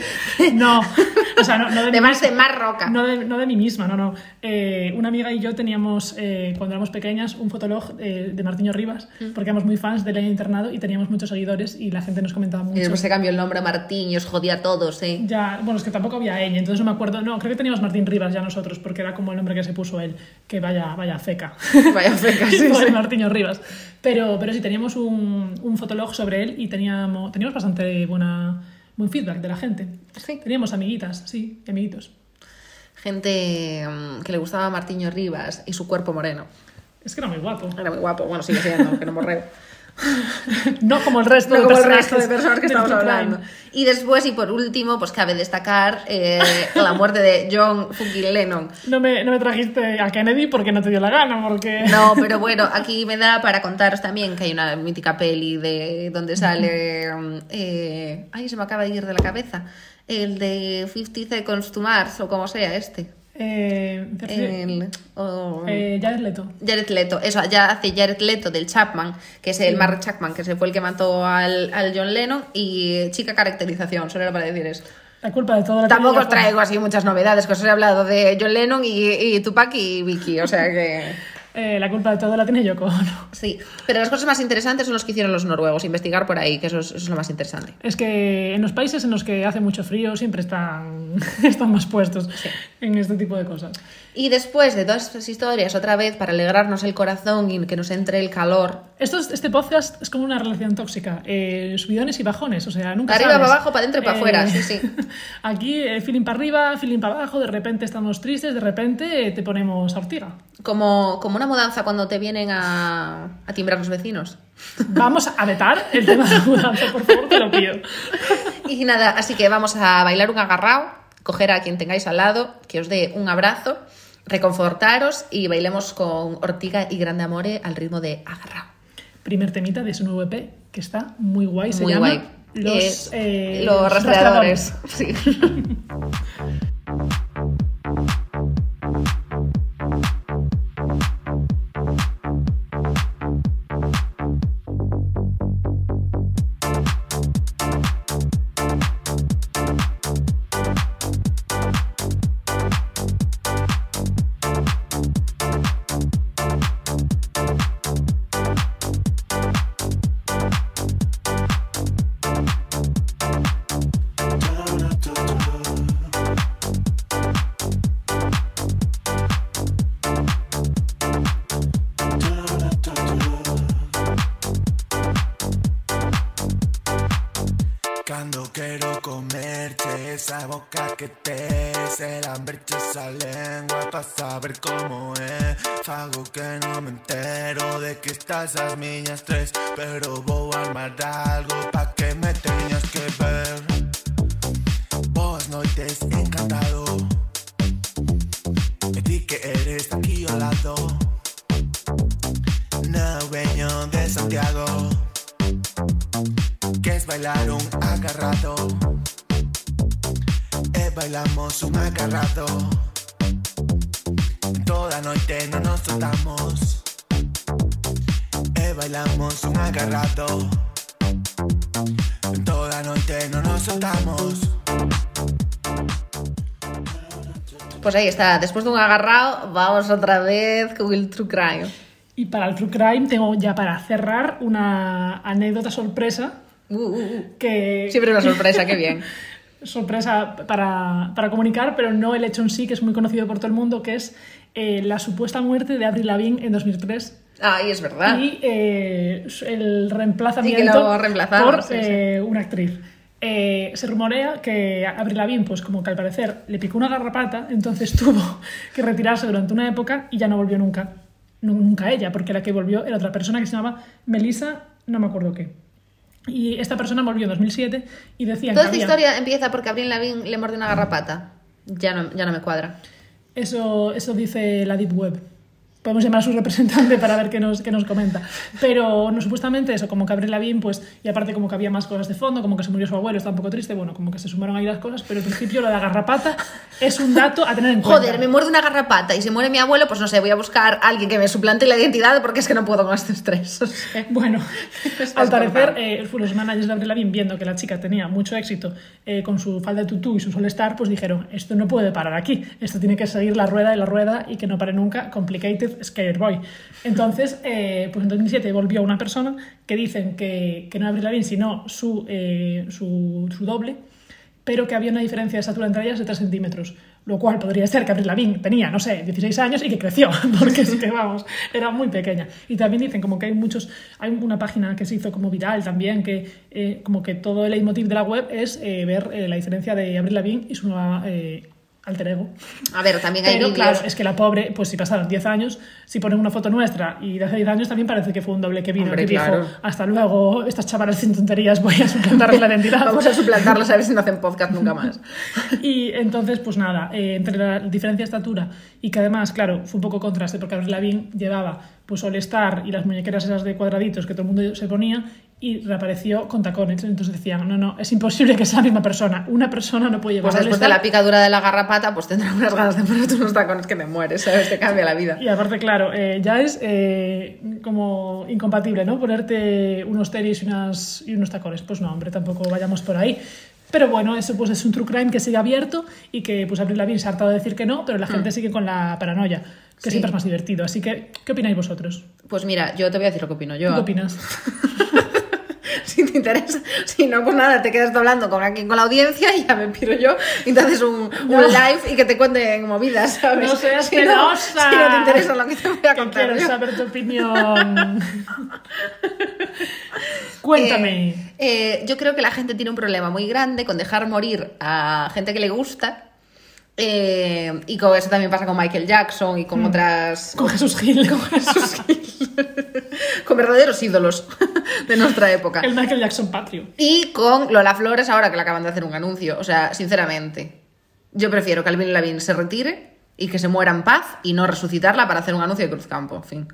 No, o sea, no, no de, de mí más de más roca. No de, no de mí misma, no, no. Eh, una amiga y yo teníamos, eh, cuando éramos pequeñas, un fotolog eh, de Martiño Rivas, Mm. porque éramos muy fans de Leña Internado y teníamos muchos seguidores y la gente nos comentaba Y mucho. después se cambió el nombre a Martín y os jodía a todos, ¿eh? Ya, bueno, es que tampoco había ñ, entonces no me acuerdo. No, creo que teníamos Martín Rivas ya nosotros, porque era como el nombre que se puso él, que vaya, vaya feca. Vaya feca, sí, sí. Martiño Rivas. Pero, pero sí, teníamos un, un fotolog sobre él y teníamos, teníamos bastante buena, buen feedback de la gente. Sí. Teníamos amiguitas, sí, y amiguitos. Gente mm, que le gustaba a Martiño Rivas y su cuerpo moreno. Es que era muy guapo. Era muy guapo, bueno, sigue siendo, que no morreo. No como el resto, No de, como el resto de personas que estamos hablando. Y después, y por último, pues cabe destacar eh, la muerte de John fucking Lennon. No me, no me trajiste a Kennedy porque no te dio la gana, porque... No, pero bueno, aquí me da para contaros también que hay una mítica peli de donde sale. eh, ay, se me acaba de ir de la cabeza. El de 50 Seconds to Mars, o como sea este. Eh, El, o- eh, Jared Leto. Jared Leto, eso, ya hace Jared Leto del Chapman, que es el Mark Chapman, que se fue el que mató al, al John Lennon, y chica caracterización, solo era para decir eso. La culpa de todo Tampoco os traigo así muchas novedades, que os he hablado de John Lennon y, y Tupac y Vicky, o sea que... Eh, la culpa de todo la tiene Yoko Ono. Sí, pero las cosas más interesantes son los que hicieron los noruegos, investigar por ahí, que eso es, eso es lo más interesante. Es que en los países en los que hace mucho frío siempre están, están más puestos en este tipo de cosas. Y después de todas estas historias, otra vez, para alegrarnos el corazón y que nos entre el calor, Esto es- este podcast es como una relación tóxica, eh, subidones y bajones, o sea, nunca Arriba, sabes. para abajo, para adentro y para afuera, sí, sí. Aquí, eh, feeling para arriba, feeling para abajo, de repente estamos tristes, de repente eh, te ponemos a ortiga. como, como una mudanza cuando te vienen a, a timbrar los vecinos. Vamos a vetar el tema de la mudanza, por favor, te lo pido. Y nada, así que vamos a bailar un agarrao, coger a quien tengáis al lado, que os dé un abrazo, reconfortaros y bailemos con Ortiga y Grande Amore al ritmo de agarrao. Primer temita de su nuevo EP, que está muy guay, se Muy llama guay. Los, Es eh, los rastreadores. Sí. saber cómo es. Fago que no me entero de que estás esas miñas tres, pero voy a armar algo pa' que me teñas que ver. Boas noites, encantado. E ti que eres aquí ao lado. No veño de Santiago. que es bailar un agarrado. E bailamos un agarrado. Toda noite non nos soltamos. E bailamos un agarrado. Toda noite non nos soltamos. Pues ahí está, después de un agarrao, vamos otra vez con el True Crime. Y para el True Crime tengo ya para cerrar una anécdota sorpresa Uh, uh, uh. que... Siempre una sorpresa, qué bien. sorpresa para, para comunicar, pero no el hecho en sí, que es muy conocido por todo el mundo, que es eh, la supuesta muerte de Avril Lavigne en 2003 Ay, es verdad. y eh, el reemplazamiento por sí, eh, una actriz. Eh, se rumorea que Avril Lavigne, pues como que al parecer le picó una garrapata, entonces tuvo que retirarse durante una época y ya no volvió nunca. Nu- Nunca ella, porque la que volvió era otra persona que se llamaba Melissa no me acuerdo qué. Y esta persona volvió en 2007 y decían Toda que esta había- historia empieza porque Abril Lavigne le mordió una garrapata. Ya no, ya no me cuadra. Eso, eso dice la Deep Web. Podemos llamar a su representante para ver qué nos, qué nos comenta. Pero no, supuestamente eso, como que Avril Lavigne, pues, y aparte como que había más cosas de fondo, como que se murió su abuelo, está un poco triste, bueno, como que se sumaron ahí las cosas, pero en principio lo de la garrapata es un dato a tener en cuenta. Joder, me muerde una garrapata y se muere mi abuelo, pues no sé, voy a buscar a alguien que me suplante la identidad porque es que no puedo con este estrés. o sea. Bueno, al parecer, eh, los managers de Avril Lavigne, viendo que la chica tenía mucho éxito eh, con su falda de tutú y su solestar, pues dijeron, esto no puede parar aquí, esto tiene que seguir la rueda y la rueda y que no pare nunca, Complicated Skater Boy. Entonces, eh, pues en 2007 volvió una persona que dicen que, que no Avril Lavigne, sino su, eh, su, su doble, pero que había una diferencia de estatura entre ellas de 3 centímetros, lo cual podría ser que Avril Lavigne tenía, no sé, 16 años y que creció, porque es que, vamos, era muy pequeña. Y también dicen como que hay muchos, hay una página que se hizo como viral también, que eh, como que todo el leitmotiv de la web es eh, ver la diferencia de Avril Lavigne y su nueva alter ego. A ver, también hay Pero claro, es que la pobre, pues si pasaron 10 años, si ponen una foto nuestra y de hace 10 años también parece que fue un doble que vino, Hombre, que claro. dijo, hasta luego, estas chavalas sin tonterías, voy a suplantarles la identidad. Vamos a suplantarlos a ver si no hacen podcast nunca más. Y entonces, pues nada, eh, entre la diferencia de estatura y que además, claro, fue un poco contraste porque Avril Lavigne llevaba pues All Star y las muñequeras esas de cuadraditos que todo el mundo se ponía y reapareció con tacones. Entonces decían, no, no, es imposible que sea la misma persona. Una persona no puede llevar Pues después de la picadura de la garrapata, pues tendrás unas ganas de ponerte unos tacones que te mueres, ¿sabes? Te cambia la vida. Y aparte, claro, eh, ya es eh, como incompatible, ¿no? Ponerte unos tenis y, unas, y unos tacones. Pues no, hombre, tampoco vayamos por ahí. Pero bueno, eso pues es un true crime que sigue abierto y que pues Avril Lavigne se ha hartado de decir que no, pero la gente sigue con la paranoia, que Sí. siempre es más divertido. Así que, ¿qué opináis vosotros? Pues mira, yo te voy a decir lo que opino yo. ¿Tú qué opinas? Si te interesa. Si no, pues nada, te quedas hablando con aquí con la audiencia y ya me piro yo. Y te haces un, un No. live y que te cuenten movidas, ¿sabes? No seas si no, si no te interesa lo que te voy a Que contar. quiero yo. saber tu opinión. Cuéntame. Eh, eh, yo creo que la gente tiene un problema muy grande con dejar morir a gente que le gusta. Eh, y con eso también pasa con Michael Jackson y con otras. Mm. Con Jesús Gil. con Jesús Gil. con verdaderos ídolos de nuestra época. El Michael Jackson patrio. Y con Lola Flores ahora que le acaban de hacer un anuncio. O sea, sinceramente, yo prefiero que Alvin Lavín se retire y que se muera en paz y no resucitarla para hacer un anuncio de Cruzcampo. En fin.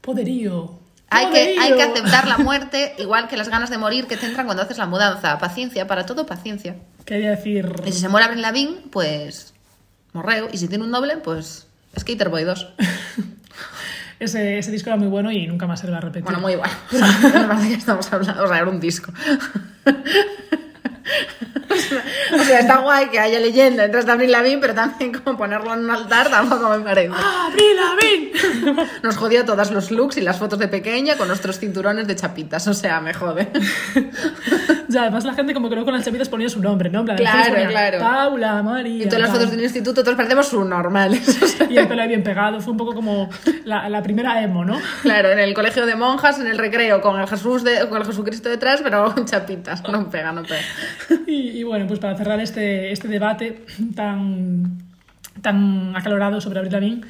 Poderío. Hay que, hay que aceptar la muerte igual que las ganas de morir que te entran cuando haces la mudanza. Paciencia, para todo paciencia. Quería decir... Y si se muere Avril Lavín, pues morreo. Y si tiene un doble, pues Skater Boy 2. Ese, ese disco era muy bueno y nunca más se le va a repetir. Bueno, muy bueno. O sea, me parece que estamos hablando, o sea, era un disco. O sea, está guay que haya leyenda detrás de Avril Lavín, pero también como ponerlo en un altar tampoco me parece. ¡Avril Lavigne! Nos jodió todas los looks y las fotos de pequeña con nuestros cinturones de chapitas, o sea, me jode. ya, además la gente como que luego con las chapitas ponía su nombre, ¿no? En plan, Claro, ponía claro. Paula, María... Y todas las fotos del instituto, todos parecemos subnormales. o sea, Y el pelo ahí bien pegado. Fue un poco como la, la primera emo, ¿no? Claro, en el colegio de monjas, en el recreo, con el Jesús de, con el Jesucristo detrás, pero chapitas. No pega, no pega. Y, bueno, pues para cerrar este, este debate tan, tan acalorado sobre Avril Lavigne,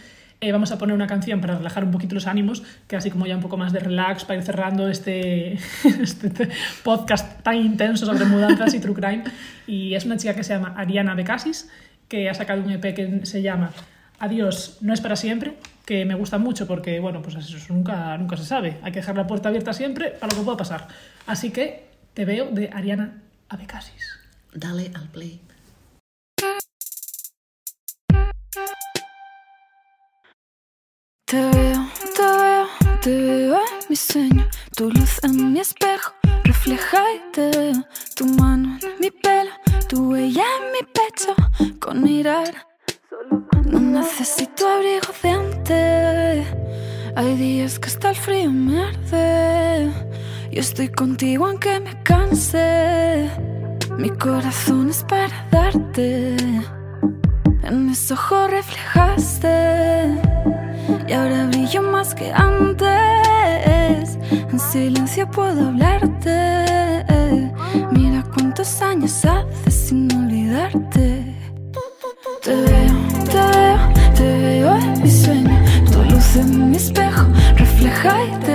eh, vamos a poner una canción para relajar un poquito los ánimos, que así como ya un poco más de relax para ir cerrando este, este te- podcast tan intenso sobre mudanzas y true crime. Y es una chica que se llama Ariana Becasis, que ha sacado un EP que se llama Adiós, no es para siempre, que me gusta mucho porque, bueno, pues eso nunca, nunca se sabe. Hay que dejar la puerta abierta siempre para lo que pueda pasar. Así que te veo de Ariana Abecasis. Dale al play. Te veo, te veo, te veo en mi sueño. Tu luz en mi espejo refleja y te veo. Tu mano en mi pelo, tu huella en mi pecho. Con mirar, no necesito abrigo de antes. Hay días que hasta el frío me arde. Yo estoy contigo aunque me canse. Mi corazón es para darte. En mis ojos reflejaste. Y ahora brillo más que antes. En silencio puedo hablarte. Mira cuántos años hace sin olvidarte. Te veo, te veo, te veo en mi sueño. Tu luz en mi espejo refleja y te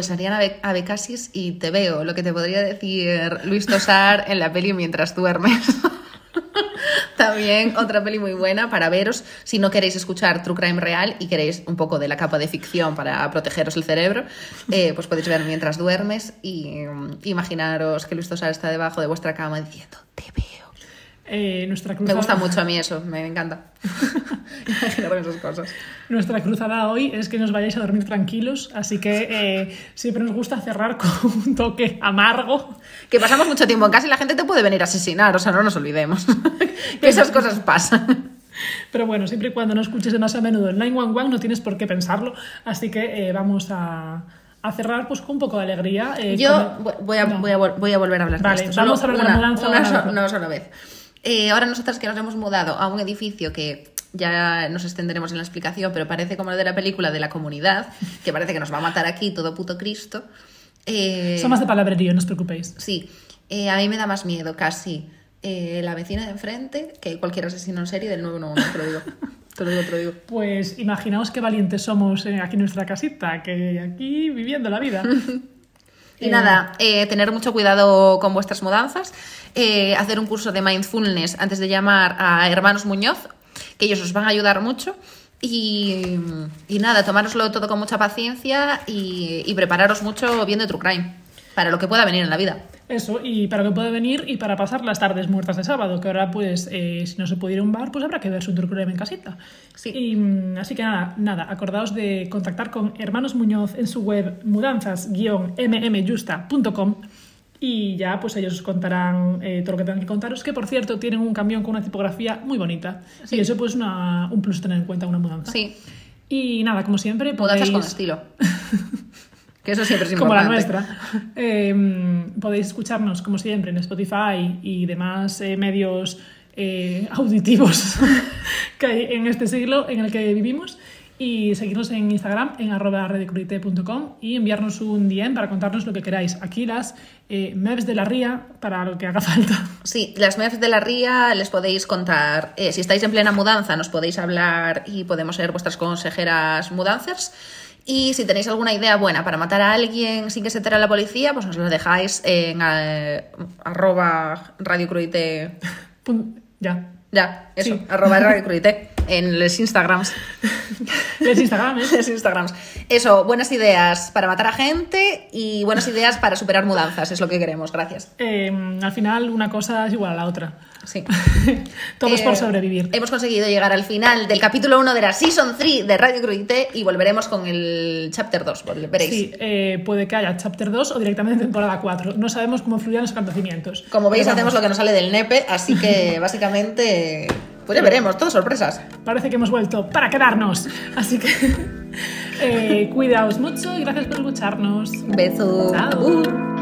Pues Ariana Be- Abecasis y te veo, lo que te podría decir Luis Tosar en la peli Mientras duermes. También otra peli muy buena para veros si no queréis escuchar True Crime real y queréis un poco de la capa de ficción para protegeros el cerebro, eh, pues podéis ver Mientras duermes y mm, imaginaros que Luis Tosar está debajo de vuestra cama diciendo te veo. Eh, nuestra Me cruzada, gusta mucho a mí eso, me encanta. Esas cosas. Nuestra cruzada hoy es que nos vayáis a dormir tranquilos, así que eh, siempre nos gusta cerrar con un toque amargo. Que pasamos mucho tiempo en casa y la gente te puede venir a asesinar, o sea, no nos olvidemos. que esas cosas pasan. Pero bueno, siempre y cuando no escuches demasiado a menudo el 911 no tienes por qué pensarlo, así que eh, vamos a, a cerrar pues con un poco de alegría. eh, Yo con- voy a, No. voy, a, voy a volver a hablar Vale, de esto. vamos Solo a hablar de la una, mudanza una ahora. so- no sola vez. Eh, ahora nosotras que nos hemos mudado a un edificio que ya nos extenderemos en la explicación, pero parece como el de la película de la comunidad, que parece que nos va a matar aquí todo puto Cristo. Eh, Son más de palabrerío, no os preocupéis. Sí, eh, a mí me da más miedo casi eh, la vecina de enfrente que cualquier asesino en serie del 911, te lo digo. Te lo digo, te lo digo. Pues imaginaos qué valientes somos eh, aquí en nuestra casita, que aquí viviendo la vida. Y nada, eh, tener mucho cuidado con vuestras mudanzas, eh, hacer un curso de mindfulness antes de llamar a Hermanos Muñoz, que ellos os van a ayudar mucho. Y, y nada, tomároslo todo con mucha paciencia y, y prepararos mucho viendo True Crime para lo que pueda venir en la vida. Eso, y para que pueda venir y para pasar las tardes muertas de sábado, que ahora pues eh, si no se puede ir a un bar, pues habrá que ver su Crime en casita. Sí. Y, mm, así que nada, nada, acordaos de contactar con Hermanos Muñoz en su web mudanzas-mmjusta.com y ya pues ellos os contarán eh, todo lo que tengan que contaros, que por cierto tienen un camión con una tipografía muy bonita. Sí. Y eso pues una, un plus tener en cuenta una mudanza. Sí, Y nada, como siempre, mudanzas podéis... con estilo. que eso siempre es como la importante. nuestra. Eh, podéis escucharnos, como siempre, en Spotify y demás eh, medios eh, auditivos que hay en este siglo en el que vivimos. Y seguirnos en Instagram, en arroba y enviarnos un DM para contarnos lo que queráis. Aquí las eh, meves de la ría para lo que haga falta. Sí, las MEFs de la ría les podéis contar. eh, si estáis en plena mudanza, nos podéis hablar y podemos ser vuestras consejeras mudanzas. Y si tenéis alguna idea buena para matar a alguien sin que se entere la policía, pues nos lo dejáis en eh, arroba radiocruite. Ya. Ya, eso, Sí. arroba radiocruite en los Instagrams. Les Instagram, ¿eh? los Instagrams. Eso, buenas ideas para matar a gente y buenas ideas para superar mudanzas, es lo que queremos. Gracias. Eh, al final, una cosa es igual a la otra. Sí. Todo es Eh, por sobrevivir. Hemos conseguido llegar al final del capítulo 1 de la Season 3 de Radio Cruité y volveremos con el Chapter 2, vol- veréis. Sí, eh, puede que haya Chapter 2 o directamente temporada 4. No sabemos cómo fluirán los acontecimientos. Como veis, hacemos lo que nos sale del nepe, así que básicamente, pues ya veremos, todo sorpresas. Parece que hemos vuelto para quedarnos. Así que eh, cuidaos mucho y gracias por escucharnos. Beso. Chao. Uh.